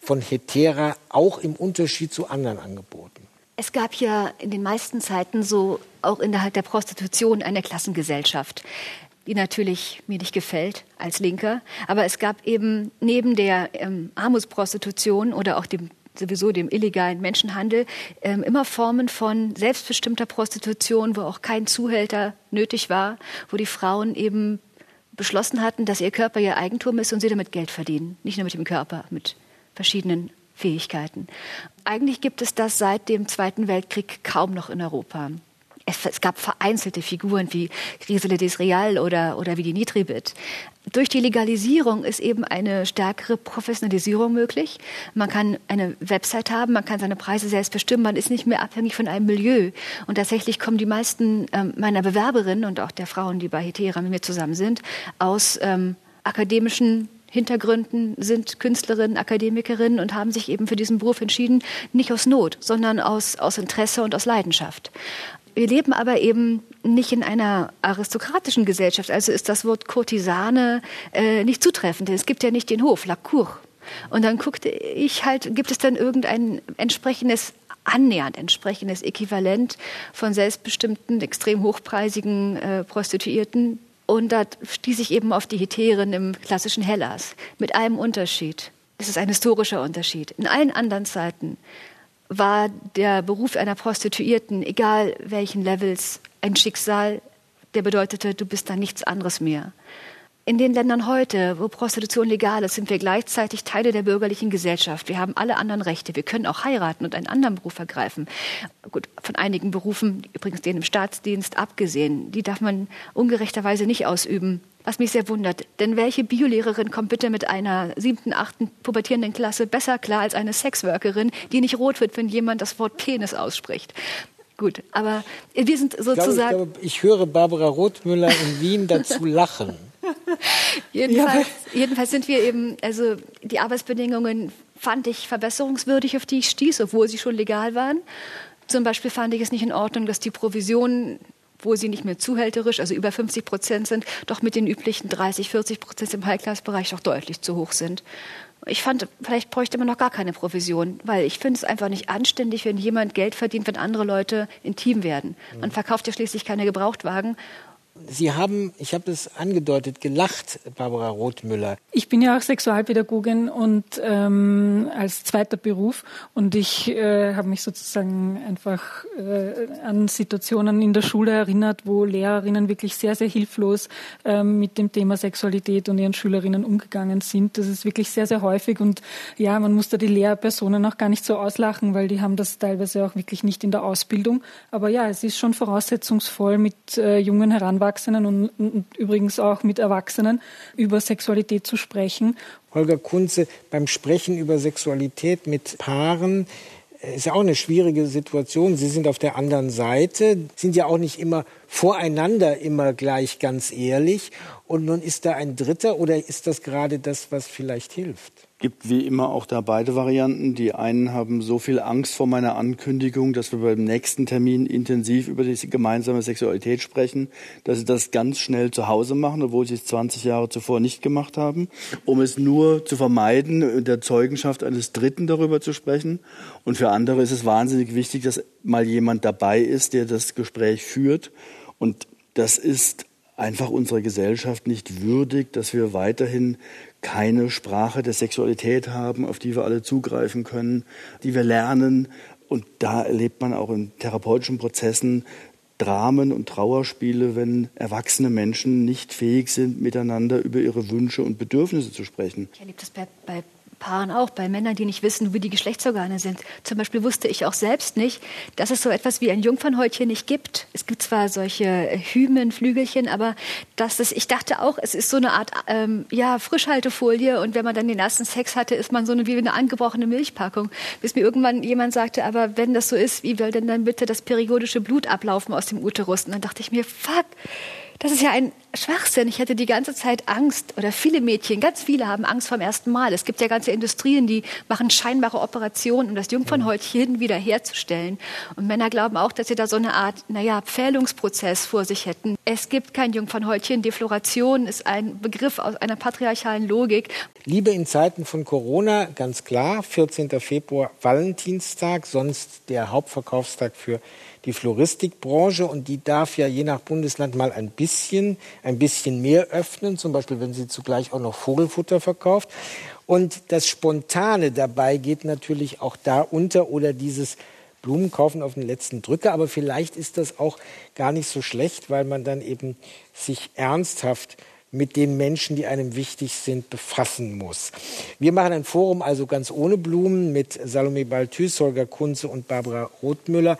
B: von Hetera auch im Unterschied zu anderen Angeboten?
C: Es gab ja in den meisten Zeiten so auch innerhalb der Prostitution eine Klassengesellschaft die natürlich mir nicht gefällt als Linker. Aber es gab eben neben der ähm, Armutsprostitution oder auch dem sowieso dem illegalen Menschenhandel ähm, immer Formen von selbstbestimmter Prostitution, wo auch kein Zuhälter nötig war, wo die Frauen eben beschlossen hatten, dass ihr Körper ihr Eigentum ist und sie damit Geld verdienen. Nicht nur mit dem Körper, mit verschiedenen Fähigkeiten. Eigentlich gibt es das seit dem Zweiten Weltkrieg kaum noch in Europa es, es, gab vereinzelte Figuren wie Grisele des Real oder, oder wie die Nitribit. Durch die Legalisierung ist eben eine stärkere Professionalisierung möglich. Man kann eine Website haben, man kann seine Preise selbst bestimmen, man ist nicht mehr abhängig von einem Milieu. Und tatsächlich kommen die meisten ähm, meiner Bewerberinnen und auch der Frauen, die bei Hetera mit mir zusammen sind, aus ähm, akademischen Hintergründen, sind Künstlerinnen, Akademikerinnen und haben sich eben für diesen Beruf entschieden, nicht aus Not, sondern aus, aus Interesse und aus Leidenschaft. Wir leben aber eben nicht in einer aristokratischen Gesellschaft. Also ist das Wort Kurtisane äh, nicht zutreffend. Es gibt ja nicht den Hof, la cour. Und dann guckte ich halt, gibt es denn irgendein entsprechendes annähernd entsprechendes Äquivalent von selbstbestimmten, extrem hochpreisigen äh, Prostituierten. Und da stieß ich eben auf die Hetären im klassischen Hellas. Mit einem Unterschied. Das ist ein historischer Unterschied. In allen anderen Zeiten war der Beruf einer Prostituierten, egal welchen Levels, ein Schicksal, der bedeutete, du bist dann nichts anderes mehr. In den Ländern heute, wo Prostitution legal ist, sind wir gleichzeitig Teile der bürgerlichen Gesellschaft. Wir haben alle anderen Rechte. Wir können auch heiraten und einen anderen Beruf ergreifen. Gut, von einigen Berufen, übrigens den im Staatsdienst abgesehen, die darf man ungerechterweise nicht ausüben, was mich sehr wundert. Denn welche Biolehrerin kommt bitte mit einer siebten, achten pubertierenden Klasse besser klar als eine Sexworkerin, die nicht rot wird, wenn jemand das Wort Penis ausspricht? Gut, aber wir sind sozusagen. Ich, glaube,
B: ich, glaube, ich höre Barbara Rothmüller in Wien dazu (laughs) lachen.
C: jedenfalls, jedenfalls sind wir eben, also die Arbeitsbedingungen fand ich verbesserungswürdig, auf die ich stieß, obwohl sie schon legal waren. Zum Beispiel fand ich es nicht in Ordnung, dass die Provisionen wo sie nicht mehr zuhälterisch, also über 50 Prozent sind, doch mit den üblichen 30, 40 Prozent im High-Class-Bereich doch deutlich zu hoch sind. Ich fand, vielleicht bräuchte man noch gar keine Provision, weil ich finde es einfach nicht anständig, wenn jemand Geld verdient, wenn andere Leute intim werden. Man verkauft ja schließlich keine Gebrauchtwagen
B: Sie haben, ich habe es angedeutet, gelacht, Barbara Rothmüller.
E: Ich bin ja auch Sexualpädagogin und ähm, als zweiter Beruf und ich äh, habe mich sozusagen einfach äh, an Situationen in der Schule erinnert, wo Lehrerinnen wirklich sehr, sehr hilflos äh, mit dem Thema Sexualität und ihren Schülerinnen umgegangen sind. Das ist wirklich sehr, sehr häufig und ja, man muss da die Lehrpersonen auch gar nicht so auslachen, weil die haben das teilweise auch wirklich nicht in der Ausbildung. Aber ja, es ist schon voraussetzungsvoll mit äh, jungen Heranwachsenden Heranwachsenden und, und übrigens auch mit Erwachsenen über Sexualität zu sprechen.
B: Holger Kunze, beim Sprechen über Sexualität mit Paaren äh, ist ja auch eine schwierige Situation. Sie sind auf der anderen Seite, sind ja auch nicht immer voreinander immer gleich ganz ehrlich. Und nun ist da ein Dritter oder ist das gerade das, was vielleicht hilft?
D: gibt wie immer auch da beide Varianten. Die einen haben so viel Angst vor meiner Ankündigung, dass wir beim nächsten Termin intensiv über die gemeinsame Sexualität sprechen, dass sie das ganz schnell zu Hause machen, obwohl sie es 20 Jahre zuvor nicht gemacht haben, um es nur zu vermeiden, der Zeugenschaft eines Dritten darüber zu sprechen. Und für andere ist es wahnsinnig wichtig, dass mal jemand dabei ist, der das Gespräch führt. Und das ist einfach unserer Gesellschaft nicht würdig, dass wir weiterhin keine Sprache der Sexualität haben, auf die wir alle zugreifen können, die wir lernen. Und da erlebt man auch in therapeutischen Prozessen Dramen und Trauerspiele, wenn erwachsene Menschen nicht fähig sind, miteinander über ihre Wünsche und Bedürfnisse zu sprechen.
C: Ich erlebe das bei, bei Paaren auch, bei Männern, die nicht wissen, wie die Geschlechtsorgane sind. Zum Beispiel wusste ich auch selbst nicht, dass es so etwas wie ein Jungfernhäutchen nicht gibt. Es gibt zwar solche Hymen, Flügelchen, aber dass es, ich dachte auch, es ist so eine Art ähm, ja, Frischhaltefolie und wenn man dann den ersten Sex hatte, ist man so eine, wie eine angebrochene Milchpackung. Bis mir irgendwann jemand sagte, aber wenn das so ist, wie soll denn dann bitte das periodische Blut ablaufen aus dem Uterus? Und dann dachte ich mir, fuck, das ist ja ein Schwachsinn. Ich hatte die ganze Zeit Angst, oder viele Mädchen, ganz viele haben Angst vom ersten Mal. Es gibt ja ganze Industrien, die machen scheinbare Operationen, um das Jungfernhäutchen wieder herzustellen. Und Männer glauben auch, dass sie da so eine Art, naja, Pfählungsprozess vor sich hätten. Es gibt kein Jungfernhäutchen. Defloration ist ein Begriff aus einer patriarchalen Logik.
B: Liebe in Zeiten von Corona, ganz klar, 14. Februar, Valentinstag, sonst der Hauptverkaufstag für die Floristikbranche und die darf ja je nach Bundesland mal ein bisschen, ein bisschen mehr öffnen, zum Beispiel wenn sie zugleich auch noch Vogelfutter verkauft. Und das Spontane dabei geht natürlich auch da unter oder dieses Blumen kaufen auf den letzten Drücker. Aber vielleicht ist das auch gar nicht so schlecht, weil man dann eben sich ernsthaft mit den Menschen, die einem wichtig sind, befassen muss. Wir machen ein Forum also ganz ohne Blumen mit Salome Balthus, Holger Kunze und Barbara Rothmüller.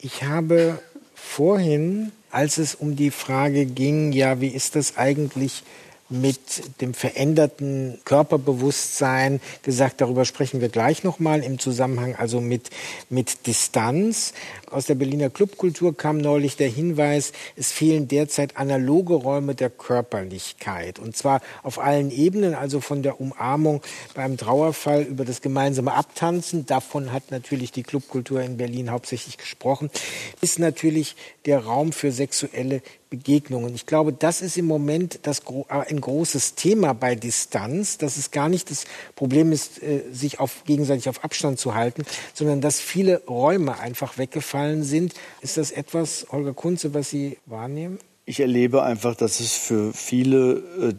B: Ich habe vorhin, als es um die Frage ging, ja, wie ist das eigentlich mit dem veränderten Körperbewusstsein gesagt, darüber sprechen wir gleich nochmal im Zusammenhang also mit, mit Distanz. Aus der Berliner Clubkultur kam neulich der Hinweis, es fehlen derzeit analoge Räume der Körperlichkeit. Und zwar auf allen Ebenen, also von der Umarmung beim Trauerfall über das gemeinsame Abtanzen. Davon hat natürlich die Clubkultur in Berlin hauptsächlich gesprochen. Ist natürlich der Raum für sexuelle Begegnungen. Ich glaube, das ist im Moment das, äh, ein großes Thema bei Distanz, dass es gar nicht das Problem ist, äh, sich auf, gegenseitig auf Abstand zu halten, sondern dass viele Räume einfach weggefallen sind. Ist das etwas, Holger Kunze, was Sie wahrnehmen?
D: Ich erlebe einfach, dass es für viele äh,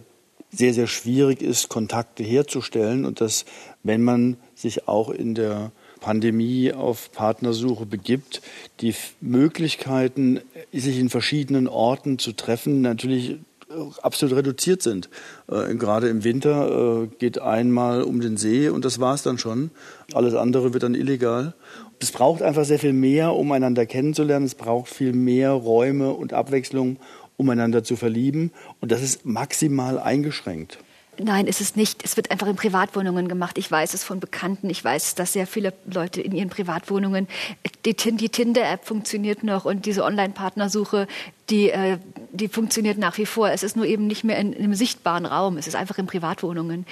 D: sehr, sehr schwierig ist, Kontakte herzustellen und dass, wenn man sich auch in der Pandemie auf Partnersuche begibt, die Möglichkeiten, sich in verschiedenen Orten zu treffen, natürlich absolut reduziert sind. Äh, gerade im Winter äh, geht einmal um den See und das war es dann schon. Alles andere wird dann illegal. Es braucht einfach sehr viel mehr, um einander kennenzulernen. Es braucht viel mehr Räume und Abwechslung, um einander zu verlieben. Und das ist maximal eingeschränkt.
C: Nein, ist es nicht. Es wird einfach in Privatwohnungen gemacht. Ich weiß es von Bekannten. Ich weiß, dass sehr viele Leute in ihren Privatwohnungen, die, die Tinder-App funktioniert noch und diese Online-Partnersuche die, äh, die funktioniert nach wie vor. Es ist nur eben nicht mehr in, in, einem sichtbaren Raum. Es ist einfach in Privatwohnungen.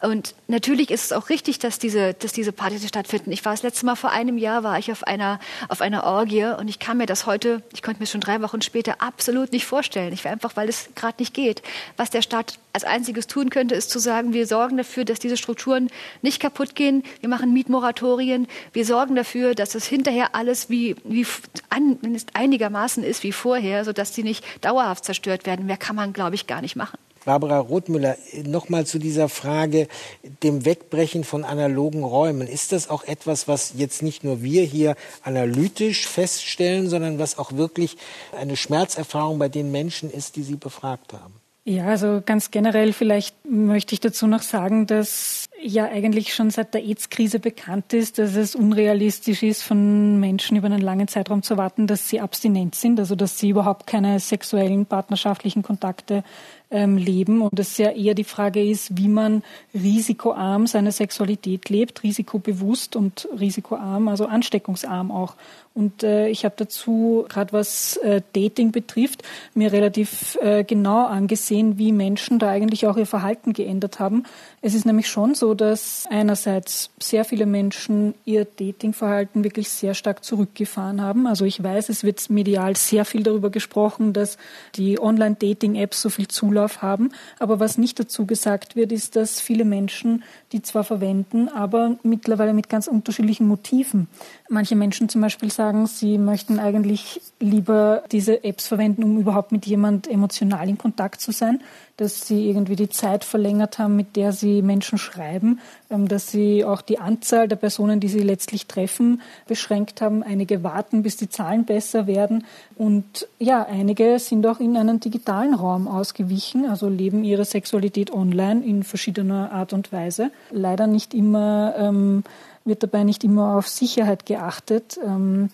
C: Und natürlich ist es auch richtig, dass diese, dass diese Partys stattfinden. Ich war das letzte Mal vor einem Jahr, war ich auf einer, auf einer Orgie und ich kann mir das heute, ich konnte mir schon drei Wochen später absolut nicht vorstellen. Ich war einfach, weil es gerade nicht geht. Was der Staat als einziges tun könnte, ist zu sagen, wir sorgen dafür, dass diese Strukturen nicht kaputt gehen. Wir machen Mietmoratorien. Wir sorgen dafür, dass es hinterher alles wie, wie an, einigermaßen ist wie vorher, sodass dass sie nicht dauerhaft zerstört werden. Mehr kann man, glaube ich, gar nicht machen.
B: Barbara Rothmüller, noch mal zu dieser Frage, dem Wegbrechen von analogen Räumen. Ist das auch etwas, was jetzt nicht nur wir hier analytisch feststellen, sondern was auch wirklich eine Schmerzerfahrung bei den Menschen ist, die Sie befragt haben?
E: Ja, also ganz generell vielleicht möchte ich dazu noch sagen, dass ja eigentlich schon seit der AIDS-Krise bekannt ist, dass es unrealistisch ist, von Menschen über einen langen Zeitraum zu warten, dass sie abstinent sind, also dass sie überhaupt keine sexuellen, partnerschaftlichen Kontakte ähm, leben und es ja eher die Frage ist, wie man risikoarm seine Sexualität lebt, risikobewusst und risikoarm, also ansteckungsarm auch. Und äh, ich habe dazu, gerade was äh, Dating betrifft, mir relativ äh, genau angesehen, wie Menschen da eigentlich auch ihr Verhalten geändert haben. Es ist nämlich schon so, dass einerseits sehr viele Menschen ihr Datingverhalten wirklich sehr stark zurückgefahren haben. Also ich weiß, es wird medial sehr viel darüber gesprochen, dass die Online-Dating-Apps so viel Zulauf haben. Aber was nicht dazu gesagt wird, ist, dass viele Menschen die zwar verwenden, aber mittlerweile mit ganz unterschiedlichen Motiven. Manche Menschen zum Beispiel sagen, sie möchten eigentlich lieber diese Apps verwenden, um überhaupt mit jemand emotional in Kontakt zu sein dass sie irgendwie die Zeit verlängert haben, mit der sie Menschen schreiben, ähm, dass sie auch die Anzahl der Personen, die sie letztlich treffen, beschränkt haben. Einige warten, bis die Zahlen besser werden. Und ja, einige sind auch in einen digitalen Raum ausgewichen, also leben ihre Sexualität online in verschiedener Art und Weise. Leider nicht immer, ähm, wird dabei nicht immer auf Sicherheit geachtet. Ähm,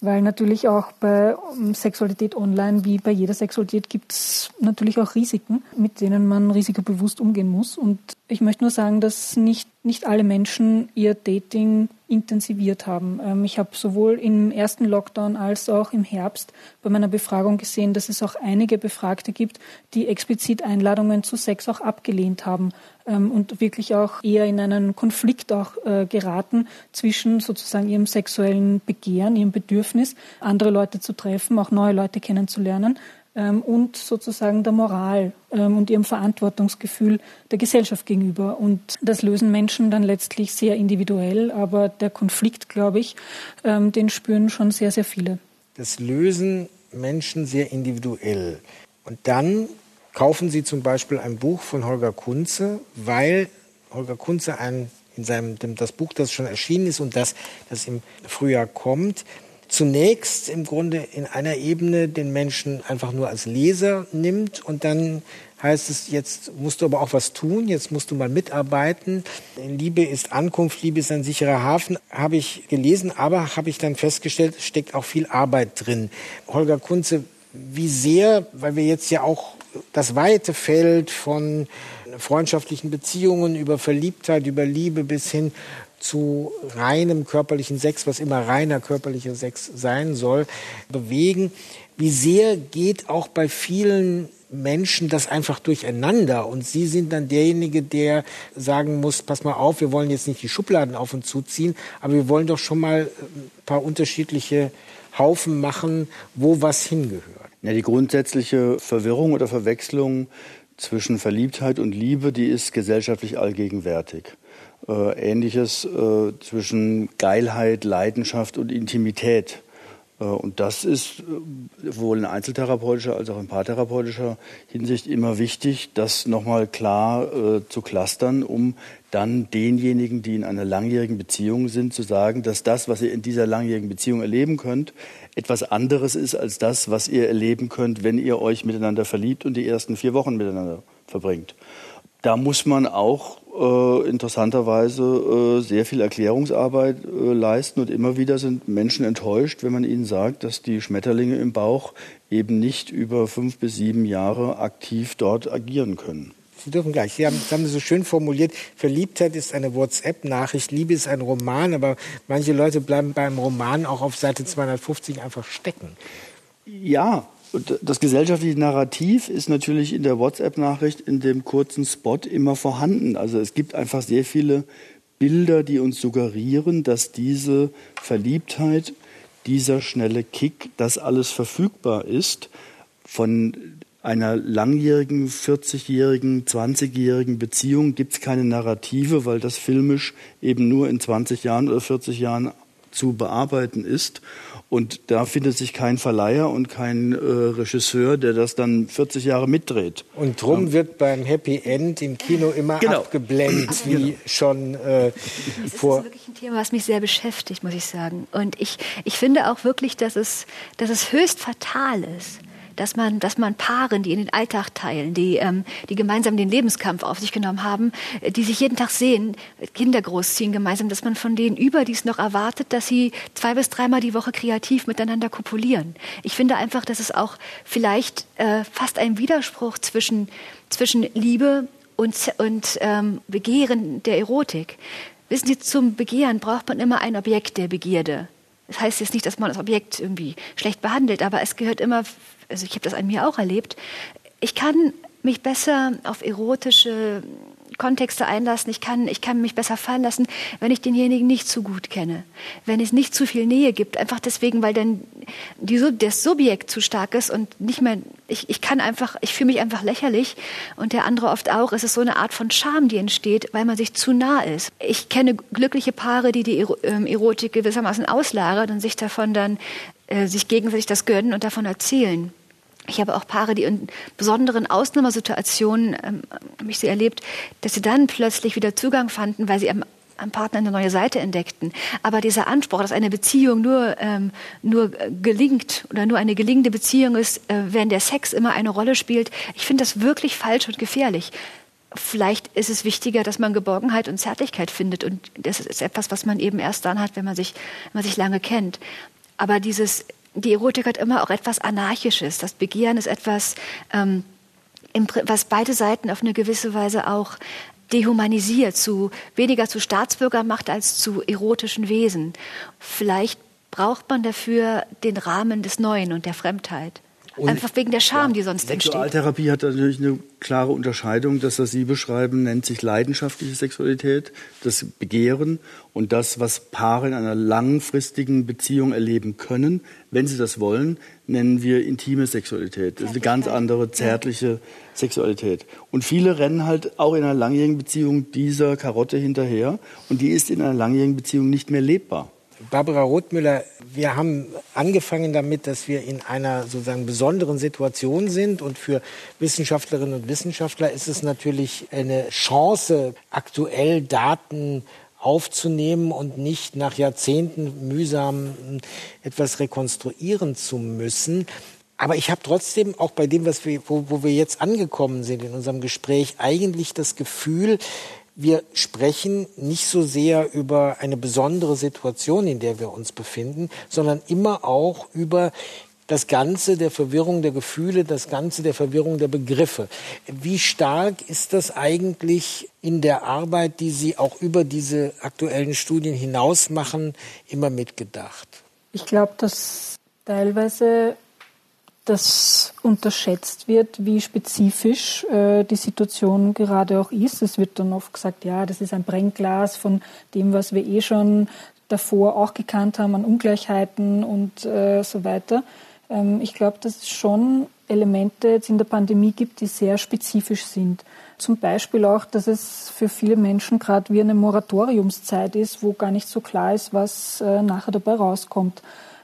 E: weil natürlich auch bei Sexualität online, wie bei jeder Sexualität, gibt es natürlich auch Risiken, mit denen man risikobewusst umgehen muss. Und ich möchte nur sagen, dass nicht, nicht alle Menschen ihr Dating intensiviert haben. Ähm, ich habe sowohl im ersten Lockdown als auch im Herbst bei meiner Befragung gesehen, dass es auch einige Befragte gibt, die explizit Einladungen zu Sex auch abgelehnt haben ähm, und wirklich auch eher in einen Konflikt auch äh, geraten zwischen sozusagen ihrem sexuellen Begehren, ihrem Bedürfnis, andere Leute zu treffen, auch neue Leute kennenzulernen und sozusagen der Moral ähm, und ihrem Verantwortungsgefühl der Gesellschaft gegenüber. Und das lösen Menschen dann letztlich sehr individuell, aber der Konflikt, glaube ich, ähm, den spüren schon sehr, sehr viele.
B: Das lösen Menschen sehr individuell. Und dann kaufen Sie zum Beispiel ein Buch von Holger Kunze, weil Holger Kunze ein, in seinem, das Buch, das schon erschienen ist und das, das im Frühjahr kommt, zunächst im Grunde in einer Ebene den Menschen einfach nur als Leser nimmt und dann heißt es, jetzt musst du aber auch was tun, jetzt musst du mal mitarbeiten. Liebe ist Ankunft, Liebe ist ein sicherer Hafen, habe ich gelesen, aber habe ich dann festgestellt, es steckt auch viel Arbeit drin. Holger Kunze, wie sehr, weil wir jetzt ja auch das weite Feld von freundschaftlichen Beziehungen über Verliebtheit, über Liebe bis hin zu reinem körperlichen Sex, was immer reiner körperlicher Sex sein soll, bewegen. Wie sehr geht auch bei vielen Menschen das einfach durcheinander und Sie sind dann derjenige, der sagen muss, pass mal auf, wir wollen jetzt nicht die Schubladen auf und zuziehen, aber wir wollen doch schon mal ein paar unterschiedliche Haufen machen, wo was hingehört.
D: Ja, die grundsätzliche Verwirrung oder Verwechslung zwischen Verliebtheit und Liebe, die ist gesellschaftlich allgegenwärtig. Äh, Ähnliches äh, zwischen Geilheit, Leidenschaft und Intimität. Äh, und das ist sowohl in einzeltherapeutischer als auch in paartherapeutischer Hinsicht immer wichtig, das nochmal klar äh, zu clustern, um dann denjenigen, die in einer langjährigen Beziehung sind, zu sagen, dass das, was ihr in dieser langjährigen Beziehung erleben könnt, etwas anderes ist als das, was ihr erleben könnt, wenn ihr euch miteinander verliebt und die ersten vier Wochen miteinander verbringt da muss man auch äh, interessanterweise äh, sehr viel Erklärungsarbeit äh, leisten und immer wieder sind Menschen enttäuscht, wenn man ihnen sagt, dass die Schmetterlinge im Bauch eben nicht über fünf bis sieben Jahre aktiv dort agieren können.
B: Sie dürfen gleich. Sie haben, Sie haben so schön formuliert, Verliebtheit ist eine WhatsApp-Nachricht, Liebe ist ein Roman, aber manche Leute bleiben beim Roman auch auf Seite 250 einfach stecken.
D: Ja, das gesellschaftliche Narrativ ist natürlich in der WhatsApp-Nachricht, in dem kurzen Spot immer vorhanden. Also es gibt einfach sehr viele Bilder, die uns suggerieren, dass diese Verliebtheit, dieser schnelle Kick, das alles verfügbar ist von einer langjährigen, 40-jährigen, 20-jährigen Beziehung gibt es keine Narrative, weil das filmisch eben nur in 20 Jahren oder 40 Jahren zu bearbeiten ist. Und da findet sich kein Verleiher und kein äh, Regisseur, der das dann 40 Jahre mitdreht.
B: Und drum ja. wird beim Happy End im Kino immer genau. abgeblendet, (clears throat) wie genau. schon äh, vor.
C: Das ist wirklich ein Thema, was mich sehr beschäftigt, muss ich sagen. Und ich, ich finde auch wirklich, dass es, dass es höchst fatal ist, dass man, dass man Paaren, die in den Alltag teilen, die, ähm, die gemeinsam den Lebenskampf auf sich genommen haben, äh, die sich jeden Tag sehen, Kinder großziehen gemeinsam, dass man von denen überdies noch erwartet, dass sie zwei bis dreimal die Woche kreativ miteinander kopulieren. Ich finde einfach, dass es auch vielleicht äh, fast ein Widerspruch zwischen, zwischen Liebe und, und ähm, Begehren der Erotik. Wissen Sie, zum Begehren braucht man immer ein Objekt der Begierde. Das heißt jetzt nicht, dass man das Objekt irgendwie schlecht behandelt, aber es gehört immer also ich habe das an mir auch erlebt, ich kann mich besser auf erotische Kontexte einlassen. Ich kann, ich kann mich besser fallen lassen, wenn ich denjenigen nicht zu gut kenne. Wenn es nicht zu viel Nähe gibt. Einfach deswegen, weil dann die, das Subjekt zu stark ist und nicht mehr, ich, ich kann einfach, ich fühle mich einfach lächerlich und der andere oft auch. Es ist so eine Art von Scham, die entsteht, weil man sich zu nah ist. Ich kenne glückliche Paare, die die ähm, Erotik gewissermaßen auslagern und sich davon dann, äh, sich gegenseitig das gönnen und davon erzählen. Ich habe auch Paare, die in besonderen Ausnahmesituationen ähm, habe ich sie erlebt, dass sie dann plötzlich wieder Zugang fanden, weil sie am, am Partner eine neue Seite entdeckten. Aber dieser Anspruch, dass eine Beziehung nur, ähm, nur gelingt oder nur eine gelingende Beziehung ist, äh, während der Sex immer eine Rolle spielt, ich finde das wirklich falsch und gefährlich. Vielleicht ist es wichtiger, dass man Geborgenheit und Zärtlichkeit findet. Und das ist etwas, was man eben erst dann hat, wenn man sich, wenn man sich lange kennt. Aber dieses die Erotik hat immer auch etwas Anarchisches. Das Begehren ist etwas, ähm, was beide Seiten auf eine gewisse Weise auch dehumanisiert, zu, weniger zu Staatsbürgern macht als zu erotischen Wesen. Vielleicht braucht man dafür den Rahmen des Neuen und der Fremdheit. Und Einfach wegen der Scham, ja, die sonst entsteht.
D: Sexualtherapie hat natürlich eine klare Unterscheidung. Das, was Sie beschreiben, nennt sich leidenschaftliche Sexualität, das Begehren und das, was Paare in einer langfristigen Beziehung erleben können, wenn sie das wollen, nennen wir intime Sexualität. Das ist eine ganz andere zärtliche Sexualität. Und viele rennen halt auch in einer langjährigen Beziehung dieser Karotte hinterher und die ist in einer langjährigen Beziehung nicht mehr lebbar.
B: Barbara Rothmüller, wir haben angefangen damit, dass wir in einer sozusagen besonderen Situation sind und für Wissenschaftlerinnen und Wissenschaftler ist es natürlich eine Chance, aktuell Daten aufzunehmen und nicht nach Jahrzehnten mühsam etwas rekonstruieren zu müssen. Aber ich habe trotzdem auch bei dem, was wir, wo, wo wir jetzt angekommen sind in unserem Gespräch, eigentlich das Gefühl, wir sprechen nicht so sehr über eine besondere Situation, in der wir uns befinden, sondern immer auch über das Ganze der Verwirrung der Gefühle, das Ganze der Verwirrung der Begriffe. Wie stark ist das eigentlich in der Arbeit, die Sie auch über diese aktuellen Studien hinaus machen, immer mitgedacht?
E: Ich glaube, dass teilweise das unterschätzt wird, wie spezifisch äh, die Situation gerade auch ist. Es wird dann oft gesagt, ja, das ist ein Brennglas von dem, was wir eh schon davor auch gekannt haben an Ungleichheiten und äh, so weiter. Ähm, ich glaube, dass es schon Elemente jetzt in der Pandemie gibt, die sehr spezifisch sind. Zum Beispiel auch, dass es für viele Menschen gerade wie eine Moratoriumszeit ist, wo gar nicht so klar ist, was äh, nachher dabei rauskommt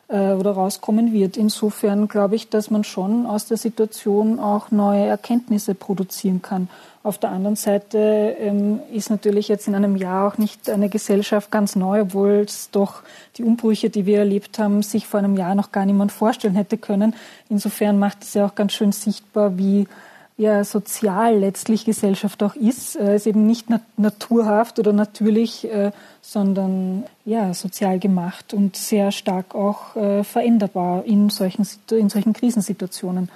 E: äh, oder rauskommen wird. Insofern glaube ich, dass man schon aus der Situation auch neue Erkenntnisse produzieren kann. Auf der anderen Seite ähm, ist natürlich jetzt in einem Jahr auch nicht eine Gesellschaft ganz neu, obwohl es doch die Umbrüche, die wir erlebt haben, sich vor einem Jahr noch gar niemand vorstellen hätte können. Insofern macht es ja auch ganz schön sichtbar, wie ja sozial letztlich Gesellschaft auch ist. Es ist eben nicht naturhaft oder natürlich, äh, sondern ja sozial gemacht und sehr stark auch äh, veränderbar in solchen, in solchen Krisensituationen.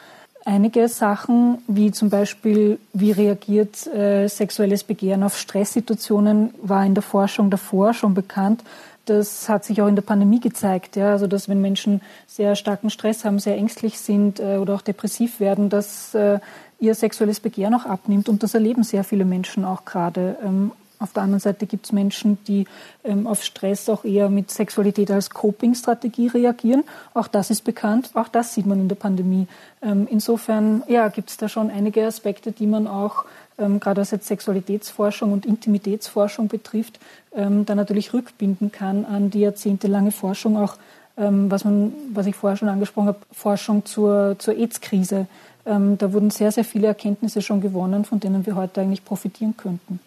E: Einige Sachen, wie zum Beispiel, wie reagiert äh, sexuelles Begehren auf Stresssituationen, war in der Forschung davor schon bekannt. Das hat sich auch in der Pandemie gezeigt, ja, also dass wenn Menschen sehr starken Stress haben, sehr ängstlich sind äh, oder auch depressiv werden, dass äh, ihr sexuelles Begehren auch abnimmt und das erleben sehr viele Menschen auch gerade. Ähm, auf der anderen Seite gibt es Menschen, die ähm, auf Stress auch eher mit Sexualität als Coping-Strategie reagieren. Auch das ist bekannt. Auch das sieht man in der Pandemie. Ähm, insofern ja, gibt es da schon einige Aspekte, die man auch, ähm, gerade was jetzt Sexualitätsforschung und Intimitätsforschung betrifft, ähm, da natürlich rückbinden kann an die jahrzehntelange Forschung, auch ähm, was, man, was ich vorher schon angesprochen habe, Forschung zur, zur AIDS-Krise. Ähm, da wurden sehr, sehr viele Erkenntnisse schon gewonnen, von denen wir heute eigentlich profitieren könnten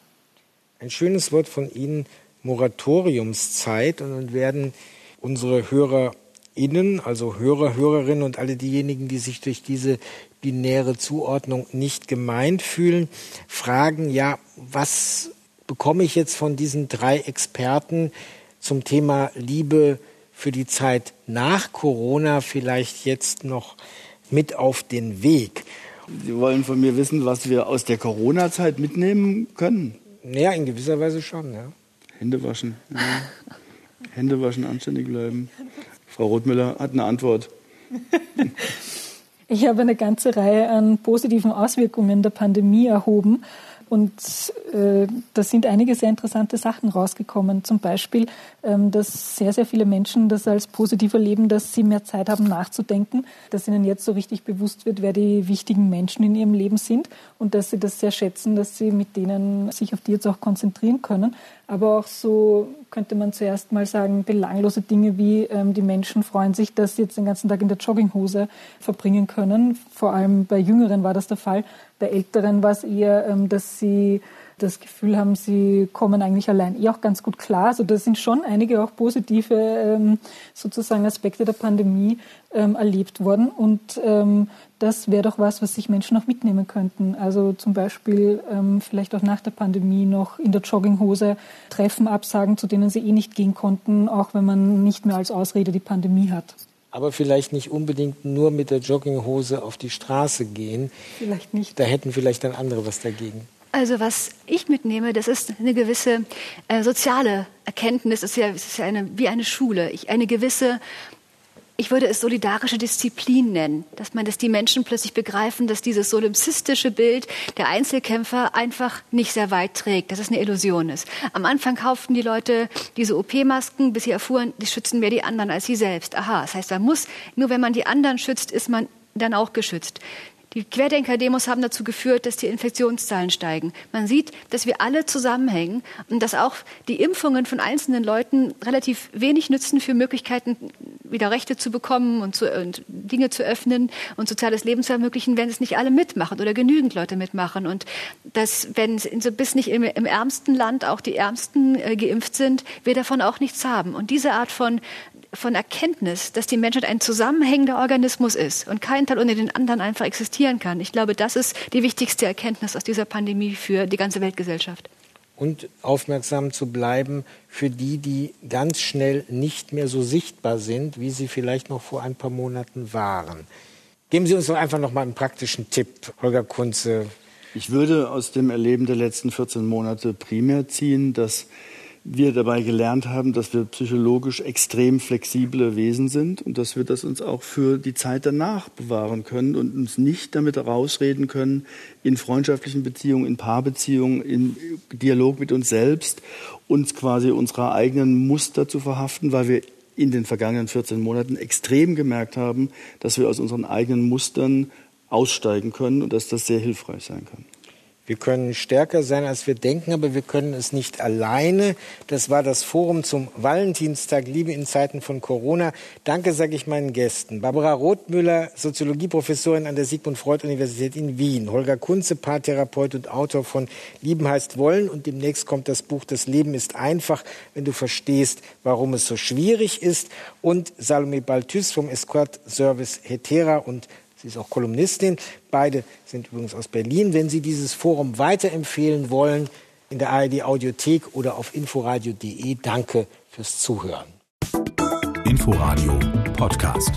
B: ein schönes Wort von Ihnen, Moratoriumszeit. Und dann werden unsere HörerInnen, also Hörer, Hörerinnen und alle diejenigen, die sich durch diese binäre Zuordnung nicht gemeint fühlen, fragen, ja, was bekomme ich jetzt von diesen drei Experten zum Thema Liebe für die Zeit nach Corona vielleicht jetzt noch mit auf den Weg?
D: Sie wollen von mir wissen, was wir aus der Corona-Zeit mitnehmen können.
B: Ja, in gewisser Weise schon, ja.
D: Hände waschen. Ja. (laughs) Hände waschen, anständig bleiben. Frau Rothmüller hat eine Antwort.
E: Ich habe eine ganze Reihe an positiven Auswirkungen der Pandemie erhoben. Und äh, da sind einige sehr interessante Sachen rausgekommen. Zum Beispiel, dass sehr, sehr viele Menschen das als positiv erleben, dass sie mehr Zeit haben nachzudenken, dass ihnen jetzt so richtig bewusst wird, wer die wichtigen Menschen in ihrem Leben sind und dass sie das sehr schätzen, dass sie mit denen sich auf die jetzt auch konzentrieren können. Aber auch so könnte man zuerst mal sagen, belanglose Dinge wie ähm, die Menschen freuen sich, dass sie jetzt den ganzen Tag in der Jogginghose verbringen können. Vor allem bei Jüngeren war das der Fall. Bei Älteren war es eher, ähm, dass sie das Gefühl haben, sie kommen eigentlich allein eh auch ganz gut klar. Also da sind schon einige auch positive ähm, sozusagen Aspekte der Pandemie ähm, erlebt worden. Und ähm, das wäre doch was, was sich Menschen auch mitnehmen könnten. Also zum Beispiel ähm, vielleicht auch nach der Pandemie noch in der Jogginghose Treffen absagen, zu denen sie eh nicht gehen konnten, auch wenn man nicht mehr als Ausrede die Pandemie hat
B: aber vielleicht nicht unbedingt nur mit der Jogginghose auf die Straße gehen.
E: Vielleicht nicht.
B: Da hätten vielleicht dann andere was dagegen.
C: Also was ich mitnehme, das ist eine gewisse äh, soziale Erkenntnis. Es ist ja, es ist ja eine, wie eine Schule. Ich, eine gewisse ich würde es solidarische Disziplin nennen, dass man, dass die Menschen plötzlich begreifen, dass dieses solipsistische Bild der Einzelkämpfer einfach nicht sehr weit trägt, dass es eine Illusion ist. Am Anfang kauften die Leute diese OP-Masken, bis sie erfuhren, die schützen mehr die anderen als sie selbst. Aha, das heißt, man muss, nur wenn man die anderen schützt, ist man dann auch geschützt. Die Querdenker-Demos haben dazu geführt, dass die Infektionszahlen steigen. Man sieht, dass wir alle zusammenhängen und dass auch die Impfungen von einzelnen Leuten relativ wenig nützen für Möglichkeiten, wieder Rechte zu bekommen und, zu, und Dinge zu öffnen und soziales Leben zu ermöglichen, wenn es nicht alle mitmachen oder genügend Leute mitmachen. Und dass, wenn so bis nicht im, im ärmsten Land auch die Ärmsten äh, geimpft sind, wir davon auch nichts haben. Und diese Art von von Erkenntnis, dass die Menschheit ein zusammenhängender Organismus ist und kein Teil ohne den anderen einfach existieren kann. Ich glaube, das ist die wichtigste Erkenntnis aus dieser Pandemie für die ganze Weltgesellschaft.
B: Und aufmerksam zu bleiben für die, die ganz schnell nicht mehr so sichtbar sind, wie sie vielleicht noch vor ein paar Monaten waren. Geben Sie uns doch einfach noch mal einen praktischen Tipp, Holger Kunze.
D: Ich würde aus dem Erleben der letzten 14 Monate primär ziehen, dass wir dabei gelernt haben, dass wir psychologisch extrem flexible Wesen sind und dass wir das uns auch für die Zeit danach bewahren können und uns nicht damit rausreden können, in freundschaftlichen Beziehungen, in Paarbeziehungen, in Dialog mit uns selbst, uns quasi unserer eigenen Muster zu verhaften, weil wir in den vergangenen 14 Monaten extrem gemerkt haben, dass wir aus unseren eigenen Mustern aussteigen können und dass das sehr hilfreich sein kann.
B: Wir können stärker sein, als wir denken, aber wir können es nicht alleine. Das war das Forum zum Valentinstag Liebe in Zeiten von Corona. Danke sage ich meinen Gästen. Barbara Rothmüller, Soziologieprofessorin an der Sigmund Freud Universität in Wien. Holger Kunze, Paartherapeut und Autor von Lieben heißt Wollen. Und demnächst kommt das Buch Das Leben ist einfach, wenn du verstehst, warum es so schwierig ist. Und Salome Balthus vom Escort Service Hetera und Sie ist auch Kolumnistin. Beide sind übrigens aus Berlin. Wenn Sie dieses Forum weiterempfehlen wollen, in der ARD Audiothek oder auf inforadio.de, danke fürs Zuhören.
A: Inforadio Podcast.